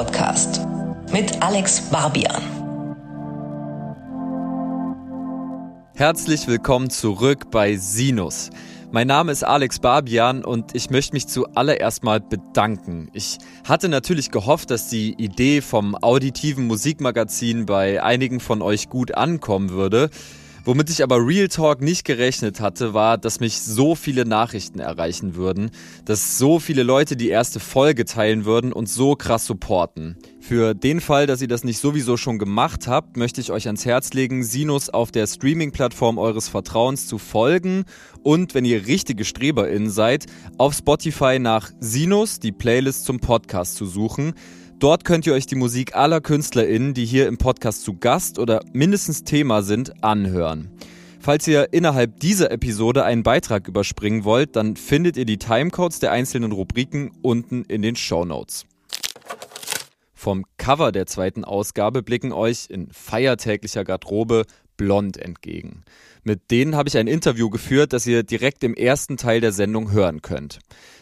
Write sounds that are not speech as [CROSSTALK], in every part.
Podcast mit Alex Barbian. Herzlich willkommen zurück bei Sinus. Mein Name ist Alex Barbian und ich möchte mich zuallererst mal bedanken. Ich hatte natürlich gehofft, dass die Idee vom auditiven Musikmagazin bei einigen von euch gut ankommen würde. Womit ich aber Real Talk nicht gerechnet hatte, war, dass mich so viele Nachrichten erreichen würden, dass so viele Leute die erste Folge teilen würden und so krass supporten. Für den Fall, dass ihr das nicht sowieso schon gemacht habt, möchte ich euch ans Herz legen, Sinus auf der Streaming-Plattform eures Vertrauens zu folgen und, wenn ihr richtige StreberInnen seid, auf Spotify nach Sinus, die Playlist zum Podcast zu suchen. Dort könnt ihr euch die Musik aller KünstlerInnen, die hier im Podcast zu Gast oder mindestens Thema sind, anhören. Falls ihr innerhalb dieser Episode einen Beitrag überspringen wollt, dann findet ihr die Timecodes der einzelnen Rubriken unten in den Show Notes. Vom Cover der zweiten Ausgabe blicken euch in feiertäglicher Garderobe blond entgegen. Mit denen habe ich ein Interview geführt, das ihr direkt im ersten Teil der Sendung hören könnt.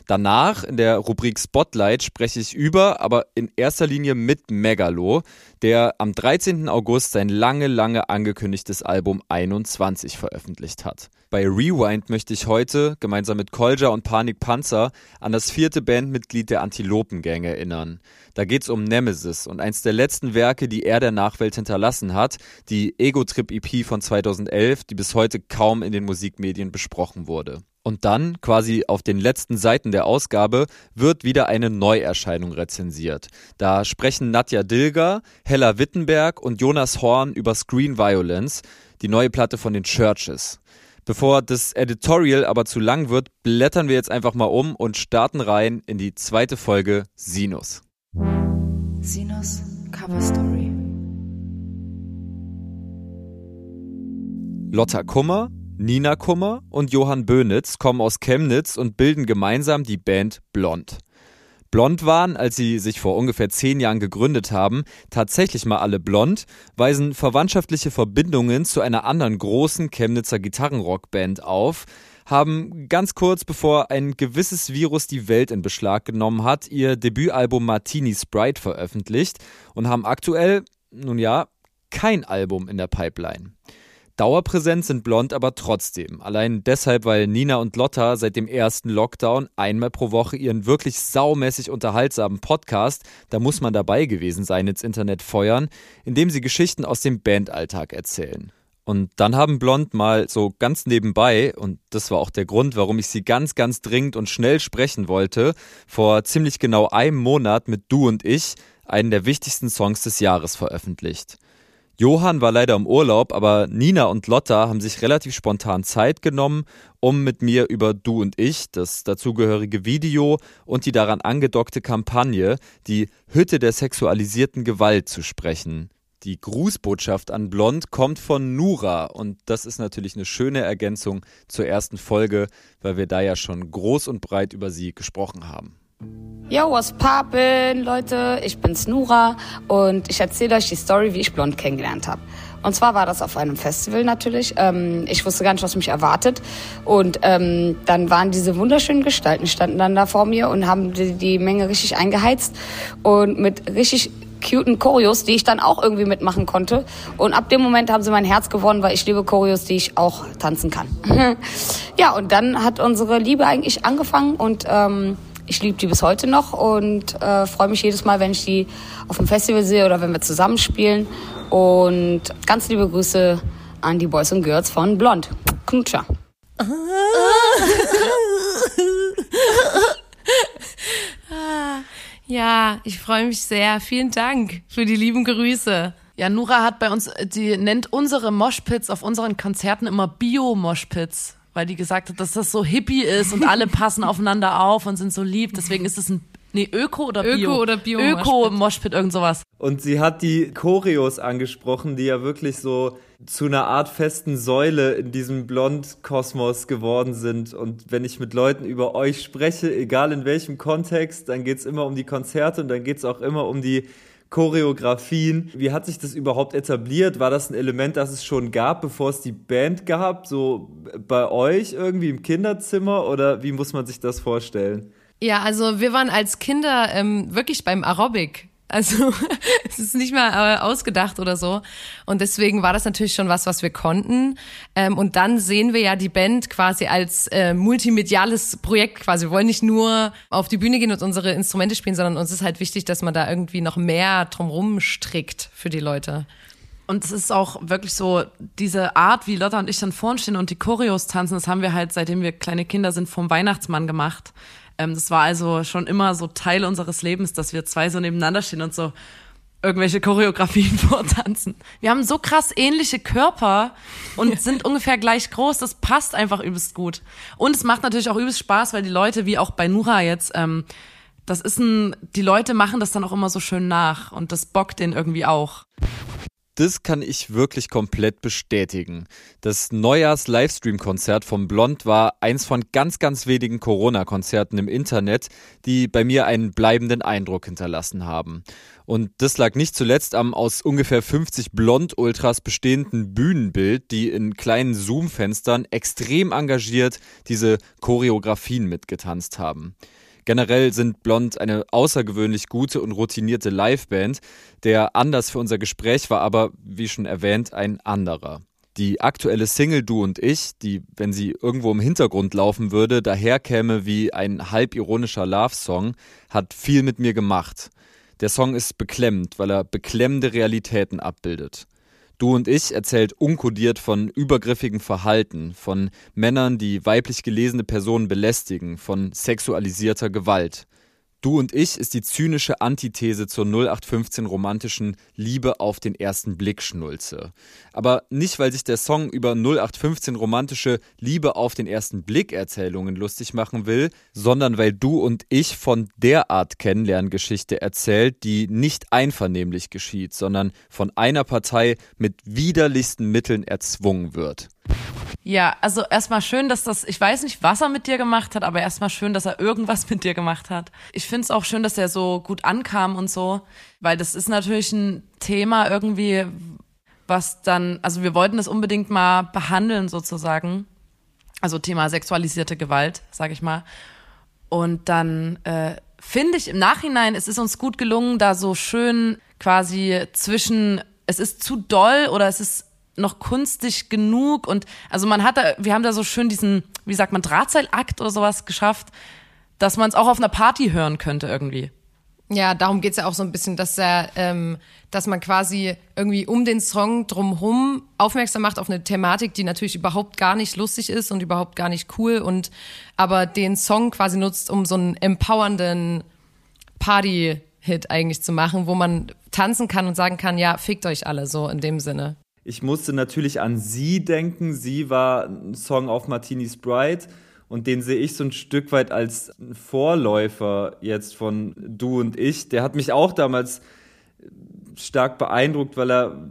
Danach in der Rubrik Spotlight spreche ich über, aber in erster Linie mit Megalo, der am 13. August sein lange, lange angekündigtes Album 21 veröffentlicht hat. Bei Rewind möchte ich heute gemeinsam mit Kolja und Panik Panzer an das vierte Bandmitglied der Antilopengang erinnern. Da geht's um Nemesis und eins der letzten Werke, die er der Nachwelt hinterlassen hat, die Ego Trip EP von 2011, die bis heute kaum in den Musikmedien besprochen wurde. Und dann, quasi auf den letzten Seiten der Ausgabe, wird wieder eine Neuerscheinung rezensiert. Da sprechen Nadja Dilger, Hella Wittenberg und Jonas Horn über Screen Violence, die neue Platte von den Churches. Bevor das Editorial aber zu lang wird, blättern wir jetzt einfach mal um und starten rein in die zweite Folge Sinus. Sinus Cover Story. Lotta Kummer Nina Kummer und Johann Bönitz kommen aus Chemnitz und bilden gemeinsam die Band Blond. Blond waren, als sie sich vor ungefähr zehn Jahren gegründet haben, tatsächlich mal alle blond, weisen verwandtschaftliche Verbindungen zu einer anderen großen Chemnitzer Gitarrenrockband auf, haben ganz kurz bevor ein gewisses Virus die Welt in Beschlag genommen hat, ihr Debütalbum Martini Sprite veröffentlicht und haben aktuell, nun ja, kein Album in der Pipeline. Dauerpräsent sind Blond aber trotzdem. Allein deshalb, weil Nina und Lotta seit dem ersten Lockdown einmal pro Woche ihren wirklich saumäßig unterhaltsamen Podcast, da muss man dabei gewesen sein, ins Internet feuern, indem sie Geschichten aus dem Bandalltag erzählen. Und dann haben Blond mal so ganz nebenbei, und das war auch der Grund, warum ich sie ganz, ganz dringend und schnell sprechen wollte, vor ziemlich genau einem Monat mit Du und ich einen der wichtigsten Songs des Jahres veröffentlicht. Johann war leider im Urlaub, aber Nina und Lotta haben sich relativ spontan Zeit genommen, um mit mir über Du und ich, das dazugehörige Video und die daran angedockte Kampagne, die Hütte der sexualisierten Gewalt zu sprechen. Die Grußbotschaft an Blond kommt von Nura und das ist natürlich eine schöne Ergänzung zur ersten Folge, weil wir da ja schon groß und breit über sie gesprochen haben. Yo, was poppin', Leute? Ich bin's Nura und ich erzähle euch die Story, wie ich Blond kennengelernt habe. Und zwar war das auf einem Festival natürlich. Ähm, ich wusste gar nicht, was mich erwartet. Und ähm, dann waren diese wunderschönen Gestalten, standen dann da vor mir und haben die, die Menge richtig eingeheizt und mit richtig cuten Choreos, die ich dann auch irgendwie mitmachen konnte. Und ab dem Moment haben sie mein Herz gewonnen, weil ich liebe Choreos, die ich auch tanzen kann. [LAUGHS] ja, und dann hat unsere Liebe eigentlich angefangen und ähm, ich liebe die bis heute noch und äh, freue mich jedes Mal, wenn ich die auf dem Festival sehe oder wenn wir zusammenspielen. Und ganz liebe Grüße an die Boys und Girls von Blond. Knutscher. [LAUGHS] Ja, ich freue mich sehr. Vielen Dank für die lieben Grüße. Ja, Nura hat bei uns, die nennt unsere Moshpits auf unseren Konzerten immer Bio-Moshpits weil die gesagt hat, dass das so hippie ist und alle passen [LAUGHS] aufeinander auf und sind so lieb. Deswegen ist es ein Nee, Öko oder Bio? Öko oder Bio. Öko, Moshpit, irgend sowas. Und sie hat die Choreos angesprochen, die ja wirklich so zu einer Art festen Säule in diesem Blond-Kosmos geworden sind. Und wenn ich mit Leuten über euch spreche, egal in welchem Kontext, dann geht's immer um die Konzerte und dann geht's auch immer um die Choreografien. Wie hat sich das überhaupt etabliert? War das ein Element, das es schon gab, bevor es die Band gab? So bei euch irgendwie im Kinderzimmer oder wie muss man sich das vorstellen? Ja, also wir waren als Kinder ähm, wirklich beim Aerobic Also [LAUGHS] es ist nicht mal äh, ausgedacht oder so. Und deswegen war das natürlich schon was, was wir konnten. Ähm, und dann sehen wir ja die Band quasi als äh, multimediales Projekt quasi. Wir wollen nicht nur auf die Bühne gehen und unsere Instrumente spielen, sondern uns ist halt wichtig, dass man da irgendwie noch mehr drumrum strickt für die Leute. Und es ist auch wirklich so, diese Art, wie Lotta und ich dann vorn stehen und die Choreos tanzen, das haben wir halt, seitdem wir kleine Kinder sind, vom Weihnachtsmann gemacht. Ähm, das war also schon immer so Teil unseres Lebens, dass wir zwei so nebeneinander stehen und so irgendwelche Choreografien [LAUGHS] vortanzen. Wir haben so krass ähnliche Körper und sind ungefähr gleich groß. Das passt einfach übelst gut. Und es macht natürlich auch übelst Spaß, weil die Leute, wie auch bei Nura jetzt, ähm, das ist ein, die Leute machen das dann auch immer so schön nach und das bockt den irgendwie auch. Das kann ich wirklich komplett bestätigen. Das Neujahrs-Livestream-Konzert vom Blond war eins von ganz, ganz wenigen Corona-Konzerten im Internet, die bei mir einen bleibenden Eindruck hinterlassen haben. Und das lag nicht zuletzt am aus ungefähr 50 Blond-Ultras bestehenden Bühnenbild, die in kleinen Zoom-Fenstern extrem engagiert diese Choreografien mitgetanzt haben. Generell sind Blond eine außergewöhnlich gute und routinierte Liveband. Der Anlass für unser Gespräch war aber, wie schon erwähnt, ein anderer. Die aktuelle Single Du und ich, die, wenn sie irgendwo im Hintergrund laufen würde, daherkäme wie ein halb ironischer Love-Song, hat viel mit mir gemacht. Der Song ist beklemmend, weil er beklemmende Realitäten abbildet. Du und ich erzählt unkodiert von übergriffigem Verhalten, von Männern, die weiblich gelesene Personen belästigen, von sexualisierter Gewalt. Du und ich ist die zynische Antithese zur 0815 romantischen Liebe auf den ersten Blick Schnulze. Aber nicht, weil sich der Song über 0815 romantische Liebe auf den ersten Blick Erzählungen lustig machen will, sondern weil du und ich von der Art Kennenlerngeschichte erzählt, die nicht einvernehmlich geschieht, sondern von einer Partei mit widerlichsten Mitteln erzwungen wird. Ja, also erstmal schön, dass das, ich weiß nicht, was er mit dir gemacht hat, aber erstmal schön, dass er irgendwas mit dir gemacht hat. Ich finde es auch schön, dass er so gut ankam und so, weil das ist natürlich ein Thema irgendwie, was dann, also wir wollten das unbedingt mal behandeln sozusagen. Also Thema sexualisierte Gewalt, sag ich mal. Und dann äh, finde ich im Nachhinein, es ist uns gut gelungen, da so schön quasi zwischen, es ist zu doll oder es ist noch kunstig genug und also man hat da, wir haben da so schön diesen, wie sagt man, Drahtseilakt oder sowas geschafft, dass man es auch auf einer Party hören könnte irgendwie. Ja, darum geht's ja auch so ein bisschen, dass er, ähm, dass man quasi irgendwie um den Song drumherum aufmerksam macht auf eine Thematik, die natürlich überhaupt gar nicht lustig ist und überhaupt gar nicht cool und aber den Song quasi nutzt, um so einen empowernden Party-Hit eigentlich zu machen, wo man tanzen kann und sagen kann, ja, fickt euch alle so in dem Sinne. Ich musste natürlich an sie denken. Sie war ein Song auf Martini's Bride und den sehe ich so ein Stück weit als Vorläufer jetzt von Du und ich. Der hat mich auch damals stark beeindruckt, weil er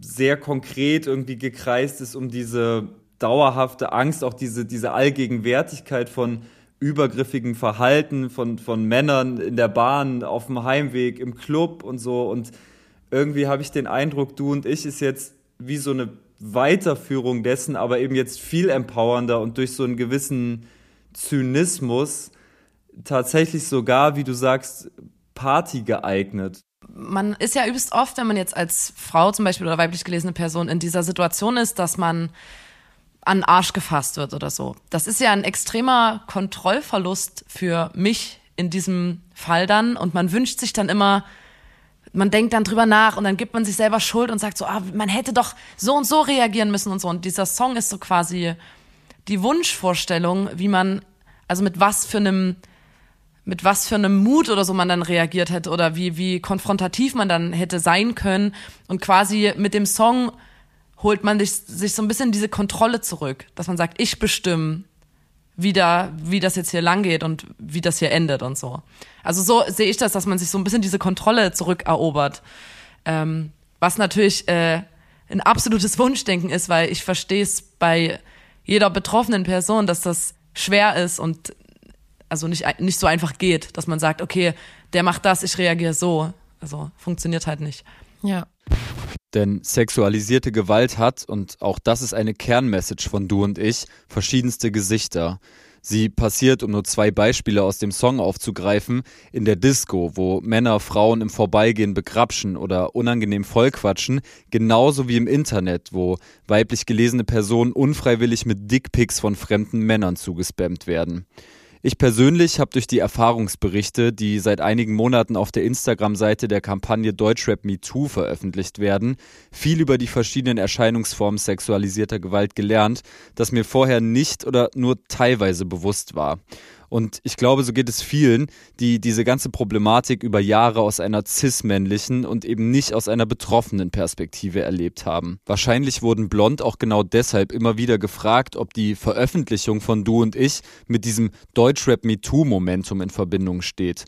sehr konkret irgendwie gekreist ist um diese dauerhafte Angst, auch diese, diese Allgegenwärtigkeit von übergriffigem Verhalten von, von Männern in der Bahn, auf dem Heimweg, im Club und so. Und irgendwie habe ich den Eindruck, du und ich ist jetzt wie so eine Weiterführung dessen, aber eben jetzt viel empowernder und durch so einen gewissen Zynismus tatsächlich sogar, wie du sagst, Party geeignet. Man ist ja übelst oft, wenn man jetzt als Frau zum Beispiel oder weiblich gelesene Person in dieser Situation ist, dass man an den Arsch gefasst wird oder so. Das ist ja ein extremer Kontrollverlust für mich in diesem Fall dann und man wünscht sich dann immer, man denkt dann drüber nach und dann gibt man sich selber Schuld und sagt so, ah, man hätte doch so und so reagieren müssen und so. Und dieser Song ist so quasi die Wunschvorstellung, wie man, also mit was für einem, mit was für einem Mut oder so man dann reagiert hätte oder wie, wie konfrontativ man dann hätte sein können. Und quasi mit dem Song holt man sich, sich so ein bisschen diese Kontrolle zurück, dass man sagt, ich bestimme, wie, da, wie das jetzt hier lang geht und wie das hier endet und so. Also so sehe ich das, dass man sich so ein bisschen diese Kontrolle zurückerobert. Ähm, was natürlich äh, ein absolutes Wunschdenken ist, weil ich verstehe es bei jeder betroffenen Person, dass das schwer ist und also nicht, nicht so einfach geht, dass man sagt, okay, der macht das, ich reagiere so. Also funktioniert halt nicht. Ja. Denn sexualisierte Gewalt hat, und auch das ist eine Kernmessage von Du und ich, verschiedenste Gesichter. Sie passiert, um nur zwei Beispiele aus dem Song aufzugreifen, in der Disco, wo Männer Frauen im Vorbeigehen begrapschen oder unangenehm vollquatschen, genauso wie im Internet, wo weiblich gelesene Personen unfreiwillig mit Dickpics von fremden Männern zugespammt werden. Ich persönlich habe durch die Erfahrungsberichte, die seit einigen Monaten auf der Instagram-Seite der Kampagne Deutschrap MeToo veröffentlicht werden, viel über die verschiedenen Erscheinungsformen sexualisierter Gewalt gelernt, das mir vorher nicht oder nur teilweise bewusst war. Und ich glaube, so geht es vielen, die diese ganze Problematik über Jahre aus einer cis-männlichen und eben nicht aus einer betroffenen Perspektive erlebt haben. Wahrscheinlich wurden Blond auch genau deshalb immer wieder gefragt, ob die Veröffentlichung von Du und ich mit diesem Deutschrap MeToo-Momentum in Verbindung steht.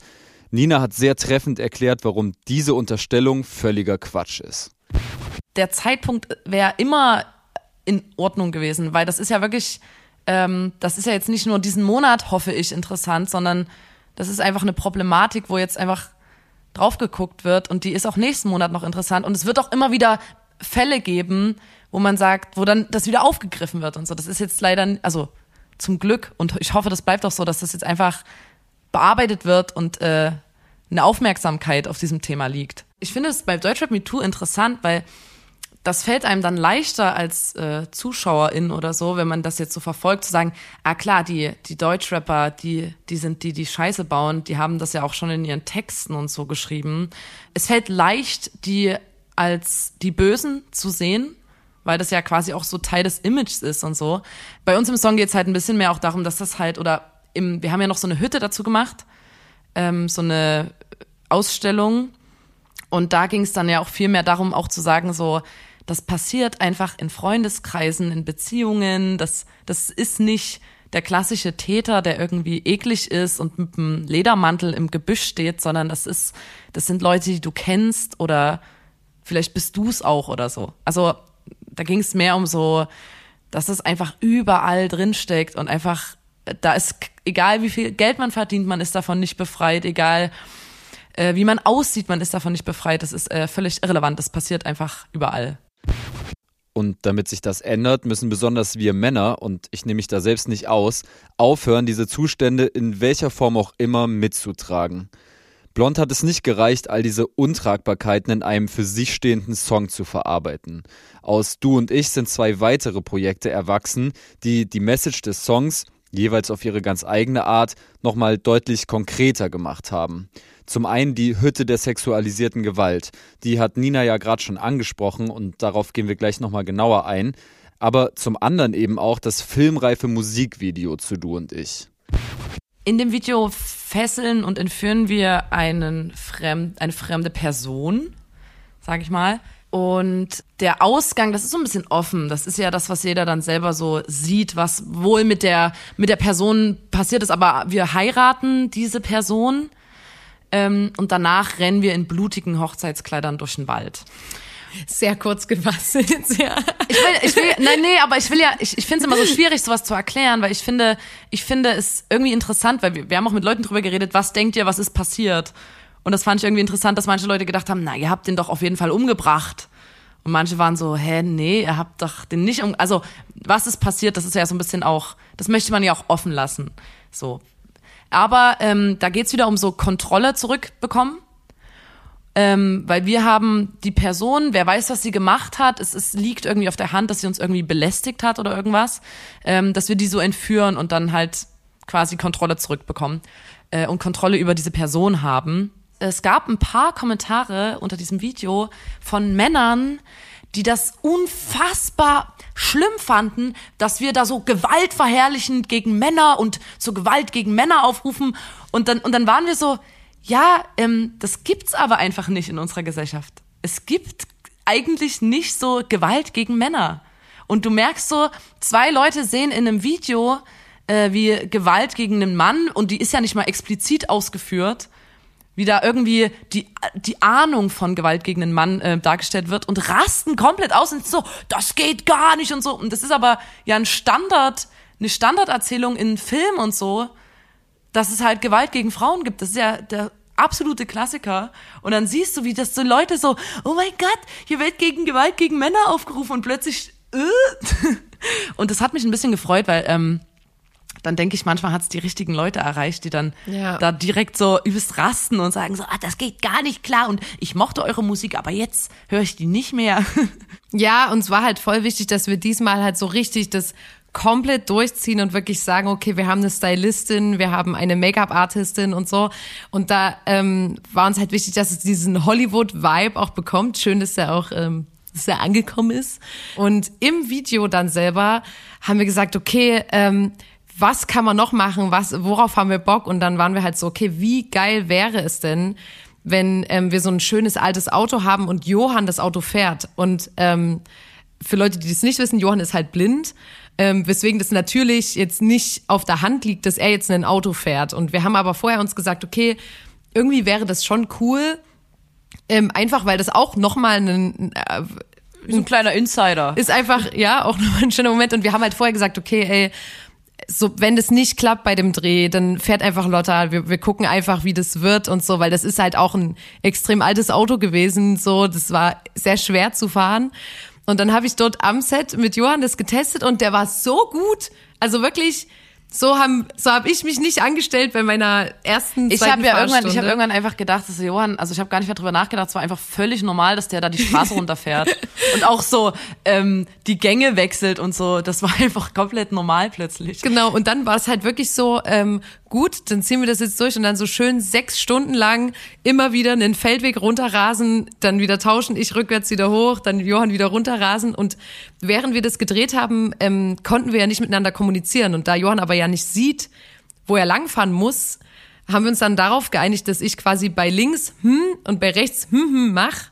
Nina hat sehr treffend erklärt, warum diese Unterstellung völliger Quatsch ist. Der Zeitpunkt wäre immer in Ordnung gewesen, weil das ist ja wirklich ähm, das ist ja jetzt nicht nur diesen Monat, hoffe ich, interessant, sondern das ist einfach eine Problematik, wo jetzt einfach drauf geguckt wird und die ist auch nächsten Monat noch interessant und es wird auch immer wieder Fälle geben, wo man sagt, wo dann das wieder aufgegriffen wird und so. Das ist jetzt leider, also zum Glück und ich hoffe, das bleibt auch so, dass das jetzt einfach bearbeitet wird und äh, eine Aufmerksamkeit auf diesem Thema liegt. Ich finde es bei Deutschrap Me Too interessant, weil das fällt einem dann leichter als äh, Zuschauerin oder so, wenn man das jetzt so verfolgt, zu sagen, ah klar, die, die Deutschrapper, die, die sind die, die Scheiße bauen, die haben das ja auch schon in ihren Texten und so geschrieben. Es fällt leicht, die als die Bösen zu sehen, weil das ja quasi auch so Teil des Images ist und so. Bei uns im Song geht's halt ein bisschen mehr auch darum, dass das halt, oder im, wir haben ja noch so eine Hütte dazu gemacht, ähm, so eine Ausstellung. Und da ging es dann ja auch viel mehr darum, auch zu sagen, so, das passiert einfach in Freundeskreisen, in Beziehungen. Das, das ist nicht der klassische Täter, der irgendwie eklig ist und mit einem Ledermantel im Gebüsch steht, sondern das ist, das sind Leute, die du kennst oder vielleicht bist du es auch oder so. Also da ging es mehr um so, dass es einfach überall drinsteckt und einfach, da ist, egal wie viel Geld man verdient, man ist davon nicht befreit, egal äh, wie man aussieht, man ist davon nicht befreit. Das ist äh, völlig irrelevant. Das passiert einfach überall. Und damit sich das ändert, müssen besonders wir Männer, und ich nehme mich da selbst nicht aus, aufhören, diese Zustände in welcher Form auch immer mitzutragen. Blond hat es nicht gereicht, all diese Untragbarkeiten in einem für sich stehenden Song zu verarbeiten. Aus Du und ich sind zwei weitere Projekte erwachsen, die die Message des Songs, jeweils auf ihre ganz eigene Art, nochmal deutlich konkreter gemacht haben. Zum einen die Hütte der sexualisierten Gewalt. Die hat Nina ja gerade schon angesprochen und darauf gehen wir gleich nochmal genauer ein. Aber zum anderen eben auch das filmreife Musikvideo zu Du und ich. In dem Video fesseln und entführen wir einen fremd, eine fremde Person, sag ich mal. Und der Ausgang, das ist so ein bisschen offen. Das ist ja das, was jeder dann selber so sieht, was wohl mit der, mit der Person passiert ist. Aber wir heiraten diese Person ähm, und danach rennen wir in blutigen Hochzeitskleidern durch den Wald. Sehr kurz gefasst jetzt, [LAUGHS] ja. Ich will, ich will, nein, nee, aber ich will ja, ich, ich finde es immer so schwierig, sowas zu erklären, weil ich finde, ich finde es irgendwie interessant, weil wir, wir haben auch mit Leuten drüber geredet, was denkt ihr, was ist passiert? Und das fand ich irgendwie interessant, dass manche Leute gedacht haben, na, ihr habt den doch auf jeden Fall umgebracht. Und manche waren so, hä, nee, ihr habt doch den nicht um, also, was ist passiert, das ist ja so ein bisschen auch, das möchte man ja auch offen lassen. So, aber ähm, da geht's wieder um so Kontrolle zurückbekommen. Ähm, weil wir haben die Person, wer weiß, was sie gemacht hat, es, es liegt irgendwie auf der Hand, dass sie uns irgendwie belästigt hat oder irgendwas, ähm, dass wir die so entführen und dann halt quasi Kontrolle zurückbekommen äh, und Kontrolle über diese Person haben. Es gab ein paar Kommentare unter diesem Video von Männern, die das unfassbar schlimm fanden, dass wir da so gewaltverherrlichend gegen Männer und so Gewalt gegen Männer aufrufen. Und dann, und dann waren wir so, ja, ähm, das gibt's aber einfach nicht in unserer Gesellschaft. Es gibt eigentlich nicht so Gewalt gegen Männer. Und du merkst so, zwei Leute sehen in einem Video äh, wie Gewalt gegen einen Mann und die ist ja nicht mal explizit ausgeführt wie da irgendwie die, die Ahnung von Gewalt gegen einen Mann äh, dargestellt wird und rasten komplett aus und so, das geht gar nicht und so. Und das ist aber ja ein Standard, eine Standarderzählung in Film und so, dass es halt Gewalt gegen Frauen gibt. Das ist ja der absolute Klassiker. Und dann siehst du, wie das so Leute so, oh mein Gott, hier wird gegen Gewalt gegen Männer aufgerufen und plötzlich, äh. [LAUGHS] und das hat mich ein bisschen gefreut, weil ähm, dann denke ich, manchmal hat es die richtigen Leute erreicht, die dann Ja. da direkt so übelst rasten und sagen so, ah, das geht gar nicht klar und ich mochte eure Musik, aber jetzt höre ich die nicht mehr. [LAUGHS] Ja, uns war halt voll wichtig, dass wir diesmal halt so richtig das komplett durchziehen und wirklich sagen, okay, wir haben eine Stylistin, wir haben eine Make-up-Artistin und so. Und da ähm, war uns halt wichtig, dass es diesen Hollywood-Vibe auch bekommt. Schön, dass er auch ähm, dass er angekommen ist. Und im Video dann selber haben wir gesagt, okay, ähm, was kann man noch machen? Was, worauf haben wir Bock? Und dann waren wir halt so, okay, wie geil wäre es denn, wenn ähm, wir so ein schönes altes Auto haben und Johann das Auto fährt. Und ähm, für Leute, die das nicht wissen, Johann ist halt blind, ähm, weswegen das natürlich jetzt nicht auf der Hand liegt, dass er jetzt ein Auto fährt. Und wir haben aber vorher uns gesagt, okay, irgendwie wäre das schon cool, ähm, einfach weil das auch nochmal ein, äh, ein kleiner Insider. ist einfach, ja, auch nochmal ein schöner Moment. Und wir haben halt vorher gesagt, okay, ey, so, wenn das nicht klappt bei dem Dreh, dann fährt einfach Lotta. Wir, wir gucken einfach, wie das wird und so, weil das ist halt auch ein extrem altes Auto gewesen. So, das war sehr schwer zu fahren. Und dann habe ich dort am Set mit Johann das getestet und der war so gut. Also wirklich, so haben, so habe ich mich nicht angestellt bei meiner ersten. Ich habe ja irgendwann, ich habe irgendwann einfach gedacht, dass Johann, also ich habe gar nicht mehr drüber nachgedacht, es war einfach völlig normal, dass der da die Straße [LAUGHS] runterfährt und auch so ähm, die Gänge wechselt und so. Das war [LAUGHS] einfach komplett normal plötzlich. Genau, und dann war es halt wirklich so, ähm, gut, dann ziehen wir das jetzt durch und dann so schön sechs Stunden lang immer wieder einen Feldweg runterrasen, dann wieder tauschen, ich rückwärts wieder hoch, dann Johann wieder runterrasen. Und während wir das gedreht haben, ähm, konnten wir ja nicht miteinander kommunizieren. Und da Johann aber ja nicht sieht, wo er langfahren muss, haben wir uns dann darauf geeinigt, dass ich quasi bei links hm und bei rechts hm hm mach.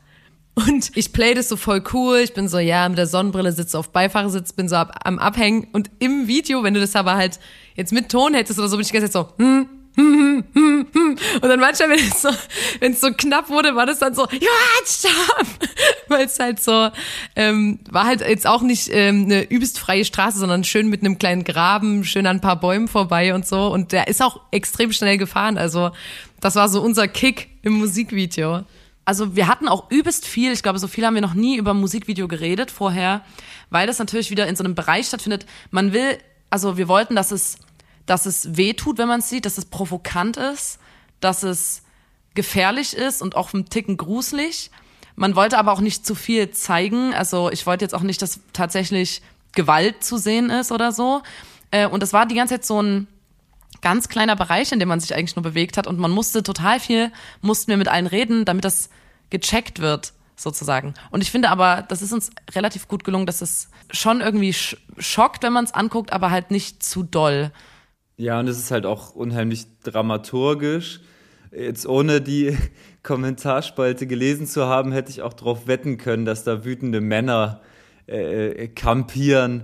Und ich play das so voll cool. Ich bin so, ja, mit der Sonnenbrille sitze auf Beifahrersitz, bin so ab, am Abhängen. Und im Video, wenn du das aber halt jetzt mit Ton hättest oder so, bin ich die ganze Zeit so, hm, hm, hm, hm, hm. Und dann manchmal, wenn es so, wenn es so knapp wurde, war das dann so, ja, stopp! [LAUGHS] Weil es halt so, ähm, war halt jetzt auch nicht ähm, eine übelst freie Straße, sondern schön mit einem kleinen Graben, schön an ein paar Bäumen vorbei und so. Und der ist auch extrem schnell gefahren. Also, das war so unser Kick im Musikvideo. Also wir hatten auch übelst viel, ich glaube, so viel haben wir noch nie über Musikvideo geredet vorher, weil das natürlich wieder in so einem Bereich stattfindet. Man will, also wir wollten, dass es, dass es weh tut, wenn man es sieht, dass es provokant ist, dass es gefährlich ist und auch ein Ticken gruselig. Man wollte aber auch nicht zu viel zeigen. Also ich wollte jetzt auch nicht, dass tatsächlich Gewalt zu sehen ist oder so. Äh, Und das war die ganze Zeit so ein ganz kleiner Bereich, in dem man sich eigentlich nur bewegt hat und man musste total viel, mussten wir mit allen reden, damit das gecheckt wird, sozusagen. Und ich finde aber, das ist uns relativ gut gelungen, dass es schon irgendwie sch schockt, wenn man es anguckt, aber halt nicht zu doll. Ja, und es ist halt auch unheimlich dramaturgisch. Jetzt ohne die [LAUGHS] Kommentarspalte gelesen zu haben, hätte ich auch darauf wetten können, dass da wütende Männer äh, kampieren,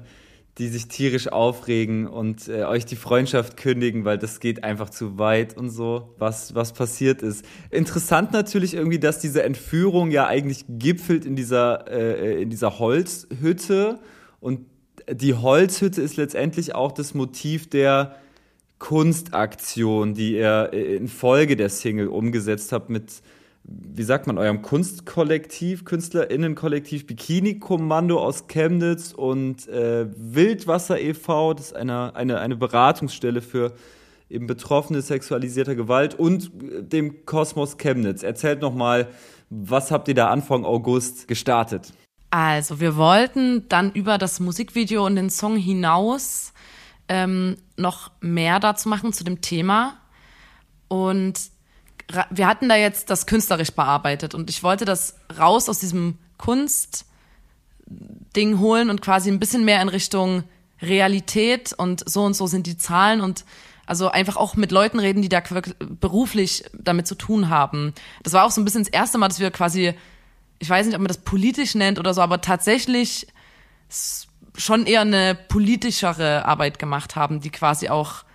die sich tierisch aufregen und äh, euch die Freundschaft kündigen, weil das geht einfach zu weit und so, was, was passiert ist. Interessant natürlich irgendwie, dass diese Entführung ja eigentlich gipfelt in dieser, äh, in dieser Holzhütte und die Holzhütte ist letztendlich auch das Motiv der Kunstaktion, die ihr in Folge der Single umgesetzt habt mit, wie sagt man, eurem Kunstkollektiv, KünstlerInnenkollektiv Bikini Kommando aus Chemnitz und äh, Wildwasser e.V., das ist eine, eine, eine Beratungsstelle für eben Betroffene sexualisierter Gewalt und äh, dem Kosmos Chemnitz. Erzählt nochmal, was habt ihr da Anfang August gestartet? Also, wir wollten dann über das Musikvideo und den Song hinaus ähm, noch mehr dazu machen zu dem Thema. Und wir hatten da jetzt das künstlerisch bearbeitet und ich wollte das raus aus diesem Kunstding holen und quasi ein bisschen mehr in Richtung Realität und so und so sind die Zahlen und also einfach auch mit Leuten reden, die da beruflich damit zu tun haben. Das war auch so ein bisschen das erste Mal, dass wir quasi, ich weiß nicht, ob man das politisch nennt oder so, aber tatsächlich schon eher eine politischere Arbeit gemacht haben, die quasi auch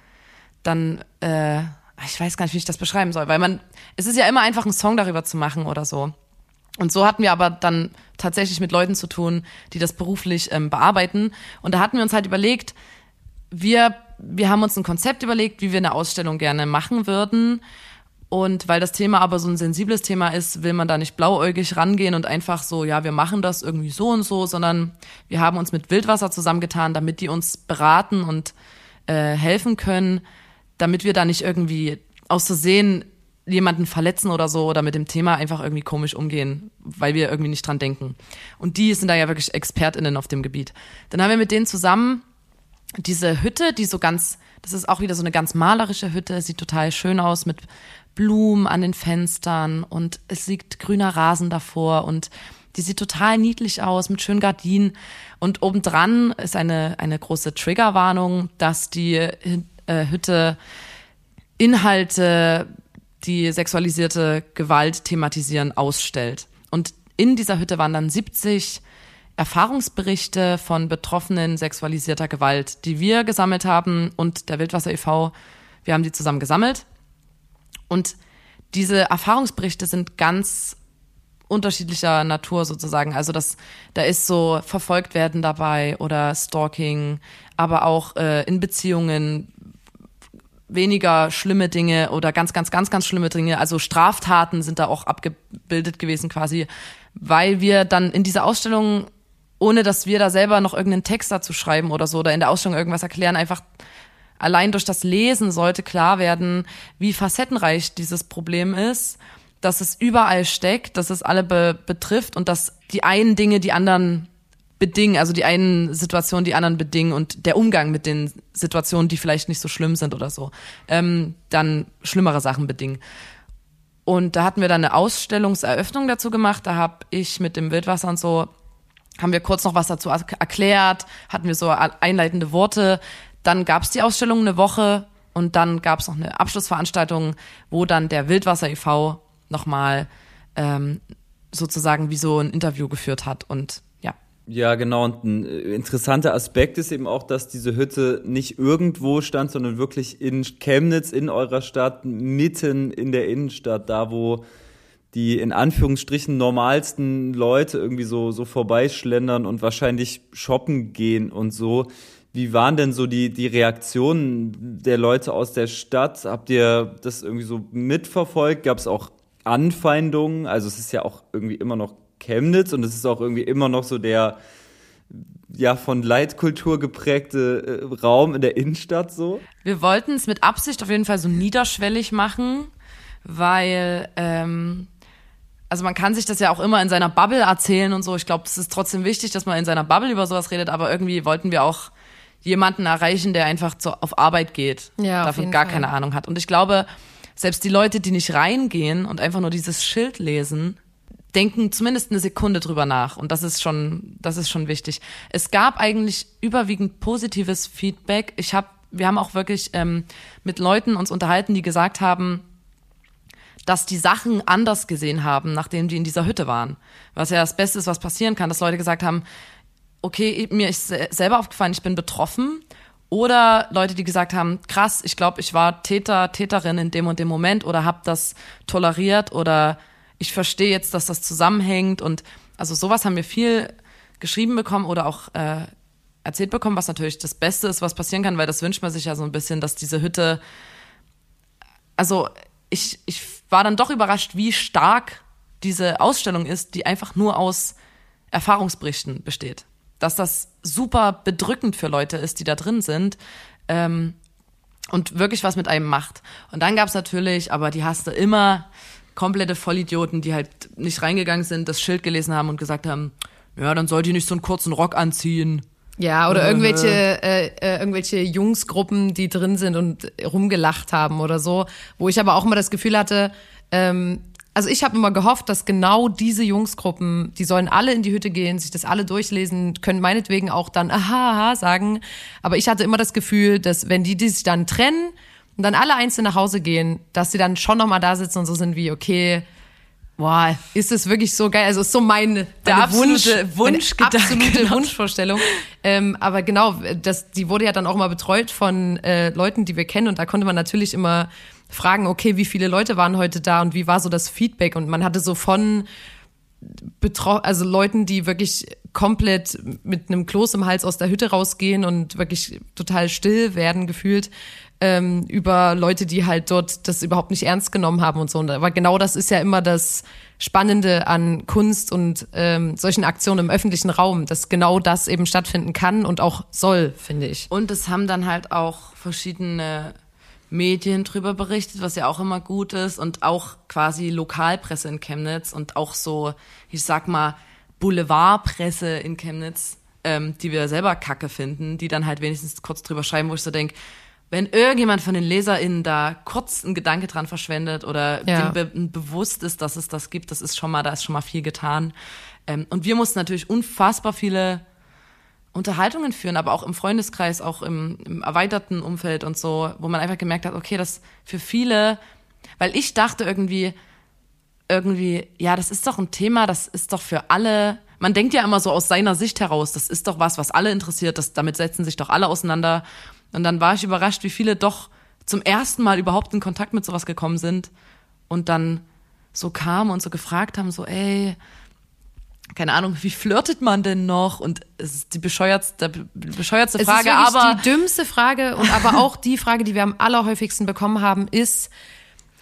dann, äh, ich weiß gar nicht, wie ich das beschreiben soll, weil man, es ist ja immer einfach, einen Song darüber zu machen oder so. Und so hatten wir aber dann tatsächlich mit Leuten zu tun, die das beruflich ähm, bearbeiten. Und da hatten wir uns halt überlegt, wir, wir haben uns ein Konzept überlegt, wie wir eine Ausstellung gerne machen würden. Und weil das Thema aber so ein sensibles Thema ist, will man da nicht blauäugig rangehen und einfach so, ja, wir machen das irgendwie so und so, sondern wir haben uns mit Wildwasser zusammengetan, damit die uns beraten und äh, helfen können, damit wir da nicht irgendwie aus Versehen jemanden verletzen oder so oder mit dem Thema einfach irgendwie komisch umgehen, weil wir irgendwie nicht dran denken. Und die sind da ja wirklich ExpertInnen auf dem Gebiet. Dann haben wir mit denen zusammen diese Hütte, die so ganz, das ist auch wieder so eine ganz malerische Hütte, sieht total schön aus mit Blumen an den Fenstern und es liegt grüner Rasen davor und die sieht total niedlich aus mit schönen Gardinen und obendran ist eine, eine große Triggerwarnung, dass die äh, Hütte Inhalte, die sexualisierte Gewalt thematisieren, ausstellt. Und in dieser Hütte waren dann 70 Erfahrungsberichte von Betroffenen sexualisierter Gewalt, die wir gesammelt haben und der Wildwasser e.V. Wir haben die zusammen gesammelt. Und diese Erfahrungsberichte sind ganz unterschiedlicher Natur sozusagen. Also das, da ist so verfolgt werden dabei oder Stalking, aber auch äh, in Beziehungen weniger schlimme Dinge oder ganz, ganz, ganz, ganz schlimme Dinge. Also Straftaten sind da auch abgebildet gewesen quasi, weil wir dann in dieser Ausstellung, ohne dass wir da selber noch irgendeinen Text dazu schreiben oder so oder in der Ausstellung irgendwas erklären, einfach allein durch das Lesen sollte klar werden, wie facettenreich dieses Problem ist, dass es überall steckt, dass es alle be betrifft und dass die einen Dinge die anderen bedingen, also die einen Situationen die anderen bedingen und der Umgang mit den Situationen, die vielleicht nicht so schlimm sind oder so, ähm, dann schlimmere Sachen bedingen. Und da hatten wir dann eine Ausstellungseröffnung dazu gemacht. Da habe ich mit dem Wildwasser und so, haben wir kurz noch was dazu erklärt, hatten wir so einleitende Worte. Dann gab es die Ausstellung eine Woche und dann gab es noch eine Abschlussveranstaltung, wo dann der Wildwasser e.V. nochmal ähm, sozusagen wie so ein Interview geführt hat und ja. Genau. Und ein äh, interessanter Aspekt ist eben auch, dass diese Hütte nicht irgendwo stand, sondern wirklich in Chemnitz, in eurer Stadt, mitten in der Innenstadt, da wo die in Anführungsstrichen normalsten Leute irgendwie so, so vorbeischlendern und wahrscheinlich shoppen gehen und so. Wie waren denn so die, die Reaktionen der Leute aus der Stadt? Habt ihr das irgendwie so mitverfolgt? Gab es auch Anfeindungen? Also es ist ja auch irgendwie immer noch Chemnitz und es ist auch irgendwie immer noch so der ja von Leitkultur geprägte äh, Raum in der Innenstadt so. Wir wollten es mit Absicht auf jeden Fall so niederschwellig machen, weil ähm, also man kann sich das ja auch immer in seiner Bubble erzählen und so. Ich glaube, es ist trotzdem wichtig, dass man in seiner Bubble über sowas redet, aber irgendwie wollten wir auch jemanden erreichen, der einfach zu, auf Arbeit geht, ja, davon gar Fall. keine Ahnung hat. Und ich glaube, selbst die Leute, die nicht reingehen und einfach nur dieses Schild lesen, denken zumindest eine Sekunde drüber nach. Und das ist schon, das ist schon wichtig. Es gab eigentlich überwiegend positives Feedback. Ich habe, wir haben auch wirklich ähm, mit Leuten uns unterhalten, die gesagt haben, dass die Sachen anders gesehen haben, nachdem die in dieser Hütte waren. Was ja das Beste ist, was passieren kann, dass Leute gesagt haben, okay, mir ist selber aufgefallen, ich bin betroffen. Oder Leute, die gesagt haben, krass, ich glaube, ich war Täter, Täterin in dem und dem Moment oder habe das toleriert oder ich verstehe jetzt, dass das zusammenhängt. Und also sowas haben wir viel geschrieben bekommen oder auch äh, erzählt bekommen, was natürlich das Beste ist, was passieren kann, weil das wünscht man sich ja so ein bisschen, dass diese Hütte, also ich, ich war dann doch überrascht, wie stark diese Ausstellung ist, die einfach nur aus Erfahrungsberichten besteht dass das super bedrückend für Leute ist, die da drin sind. Ähm, und wirklich was mit einem macht. Und dann gab es natürlich, aber die hast du immer, komplette Vollidioten, die halt nicht reingegangen sind, das Schild gelesen haben und gesagt haben, ja, dann soll die nicht so einen kurzen Rock anziehen. Ja, oder irgendwelche, äh, äh, irgendwelche Jungsgruppen, die drin sind und rumgelacht haben oder so. Wo ich aber auch immer das Gefühl hatte, ähm, also ich habe immer gehofft, dass genau diese Jungsgruppen, die sollen alle in die Hütte gehen, sich das alle durchlesen, können meinetwegen auch dann aha, aha sagen. Aber ich hatte immer das Gefühl, dass wenn die, die sich dann trennen und dann alle einzeln nach Hause gehen, dass sie dann schon nochmal da sitzen und so sind wie, okay, boah, ist es wirklich so geil? Also ist so mein der absolute Wunsch, Wunsch absolute Wunschvorstellung. Ähm, aber genau, das, die wurde ja dann auch mal betreut von äh, Leuten, die wir kennen und da konnte man natürlich immer fragen, okay, wie viele Leute waren heute da und wie war so das Feedback? Und man hatte so von Betro also Leuten, die wirklich komplett mit einem Kloß im Hals aus der Hütte rausgehen und wirklich total still werden gefühlt ähm, über Leute, die halt dort das überhaupt nicht ernst genommen haben und so. Aber genau das ist ja immer das Spannende an Kunst und ähm, solchen Aktionen im öffentlichen Raum, dass genau das eben stattfinden kann und auch soll, finde ich. Und es haben dann halt auch verschiedene Medien drüber berichtet, was ja auch immer gut ist und auch quasi Lokalpresse in Chemnitz und auch so, ich sag mal, Boulevardpresse in Chemnitz, ähm, die wir selber kacke finden, die dann halt wenigstens kurz drüber schreiben, wo ich so denk, wenn irgendjemand von den LeserInnen da kurz einen Gedanke dran verschwendet oder Ja. be bewusst ist, dass es das gibt, das ist schon mal, da ist schon mal viel getan. Ähm, und wir mussten natürlich unfassbar viele Unterhaltungen führen, aber auch im Freundeskreis, auch im, im erweiterten Umfeld und so, wo man einfach gemerkt hat, okay, das für viele, weil ich dachte irgendwie, irgendwie, ja, das ist doch ein Thema, das ist doch für alle. Man denkt ja immer so aus seiner Sicht heraus, das ist doch was, was alle interessiert, das, damit setzen sich doch alle auseinander. Und dann war ich überrascht, wie viele doch zum ersten Mal überhaupt in Kontakt mit sowas gekommen sind und dann so kamen und so gefragt haben, so, ey, keine Ahnung, wie flirtet man denn noch? Und es ist die bescheuertste, bescheuertste Es Frage, ist aber die dümmste Frage und aber auch die Frage, die wir am allerhäufigsten bekommen haben, ist,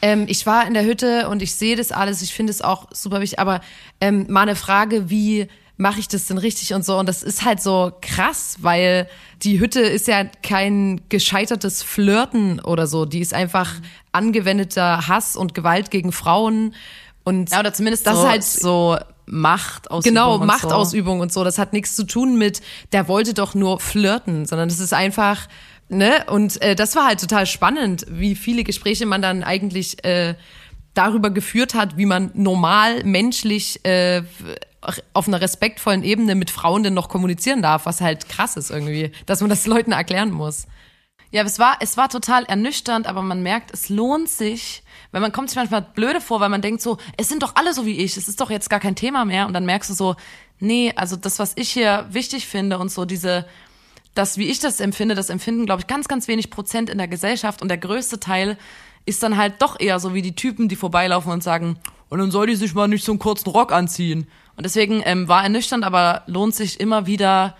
ähm, ich war in der Hütte und ich sehe das alles, ich finde es auch super wichtig, aber ähm, mal eine Frage, wie mache ich das denn richtig und so und das ist halt so krass, weil die Hütte ist ja kein gescheitertes Flirten oder so, die ist einfach angewendeter Hass und Gewalt gegen Frauen und ja, oder zumindest das so, ist halt so Machtausübung. Genau, und Machtausübung und so. Das hat nichts zu tun mit, der wollte doch nur flirten, sondern das ist einfach, ne? Und äh, das war halt total spannend, wie viele Gespräche man dann eigentlich äh, darüber geführt hat, wie man normal menschlich äh, auf einer respektvollen Ebene mit Frauen denn noch kommunizieren darf, was halt krass ist irgendwie, dass man das [LAUGHS] Leuten erklären muss. Ja, es war, es war total ernüchternd, aber man merkt, es lohnt sich, weil man kommt sich manchmal blöde vor, weil man denkt so, es sind doch alle so wie ich, es ist doch jetzt gar kein Thema mehr. Und dann merkst du so, nee, also das, was ich hier wichtig finde und so diese, das, wie ich das empfinde, das empfinden, glaube ich, ganz, ganz wenig Prozent in der Gesellschaft und der größte Teil ist dann halt doch eher so wie die Typen, die vorbeilaufen und sagen, und dann soll die sich mal nicht so einen kurzen Rock anziehen. Und deswegen ähm, war ernüchternd, aber lohnt sich immer wieder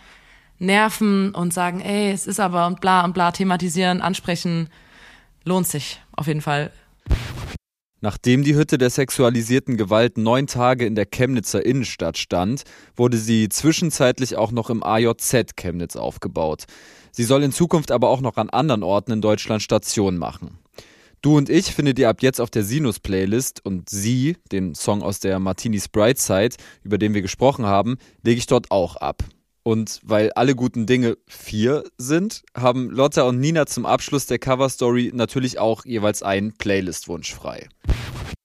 nerven und sagen, ey, es ist aber und bla und bla thematisieren, ansprechen, lohnt sich auf jeden Fall. Nachdem die Hütte der sexualisierten Gewalt neun Tage in der Chemnitzer Innenstadt stand, wurde sie zwischenzeitlich auch noch im AJZ Chemnitz aufgebaut. Sie soll in Zukunft aber auch noch an anderen Orten in Deutschland Station machen. Du und ich findet ihr ab jetzt auf der Sinus-Playlist und sie, den Song aus der Martinis Brightside, über den wir gesprochen haben, lege ich dort auch ab. Und weil alle guten Dinge vier sind, haben Lotta und Nina zum Abschluss der Coverstory natürlich auch jeweils einen Playlist-Wunsch frei.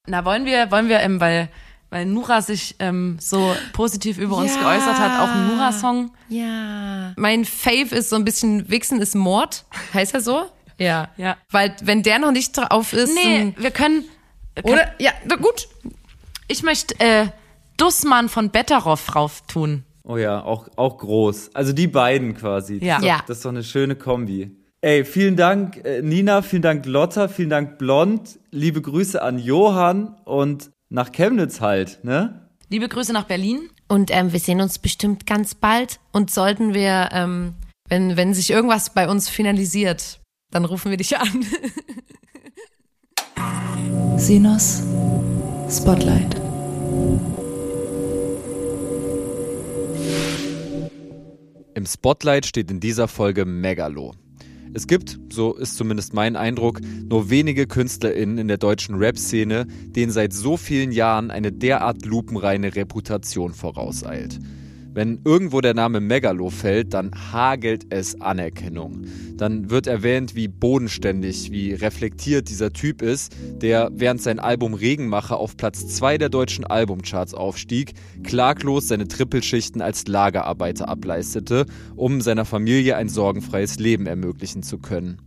Na, wollen wir, wollen wir, ähm, weil, weil Nura sich ähm, so positiv über uns Ja. geäußert hat, auch einen Nura-Song? Ja. Mein Fave ist so ein bisschen Wichsen ist Mord. [LAUGHS] Heißt er so? Ja. Ja. Weil, wenn der noch nicht drauf ist. Nee, wir können. dann- Oder? Ja, na gut. Ich möchte äh, Dussmann von Betteroff drauf tun. Oh ja, auch, auch groß. Also die beiden quasi. Ja. Das, ist doch, Ja. das ist doch eine schöne Kombi. Ey, vielen Dank äh, Nina, vielen Dank Lotta, vielen Dank Blond. Liebe Grüße an Johann und nach Chemnitz halt, ne? Liebe Grüße nach Berlin. Und ähm, wir sehen uns bestimmt ganz bald. Und sollten wir, ähm, wenn, wenn sich irgendwas bei uns finalisiert, dann rufen wir dich an. [LAUGHS] Sinus Spotlight. Im Spotlight steht in dieser Folge Megalo. Es gibt, so ist zumindest mein Eindruck, nur wenige KünstlerInnen in der deutschen Rap-Szene, denen seit so vielen Jahren eine derart lupenreine Reputation vorauseilt. Wenn irgendwo der Name Megalo fällt, dann hagelt es Anerkennung. Dann wird erwähnt, wie bodenständig, wie reflektiert dieser Typ ist, der während sein Album Regenmacher auf Platz 2 der deutschen Albumcharts aufstieg, klaglos seine Trippelschichten als Lagerarbeiter ableistete, um seiner Familie ein sorgenfreies Leben ermöglichen zu können.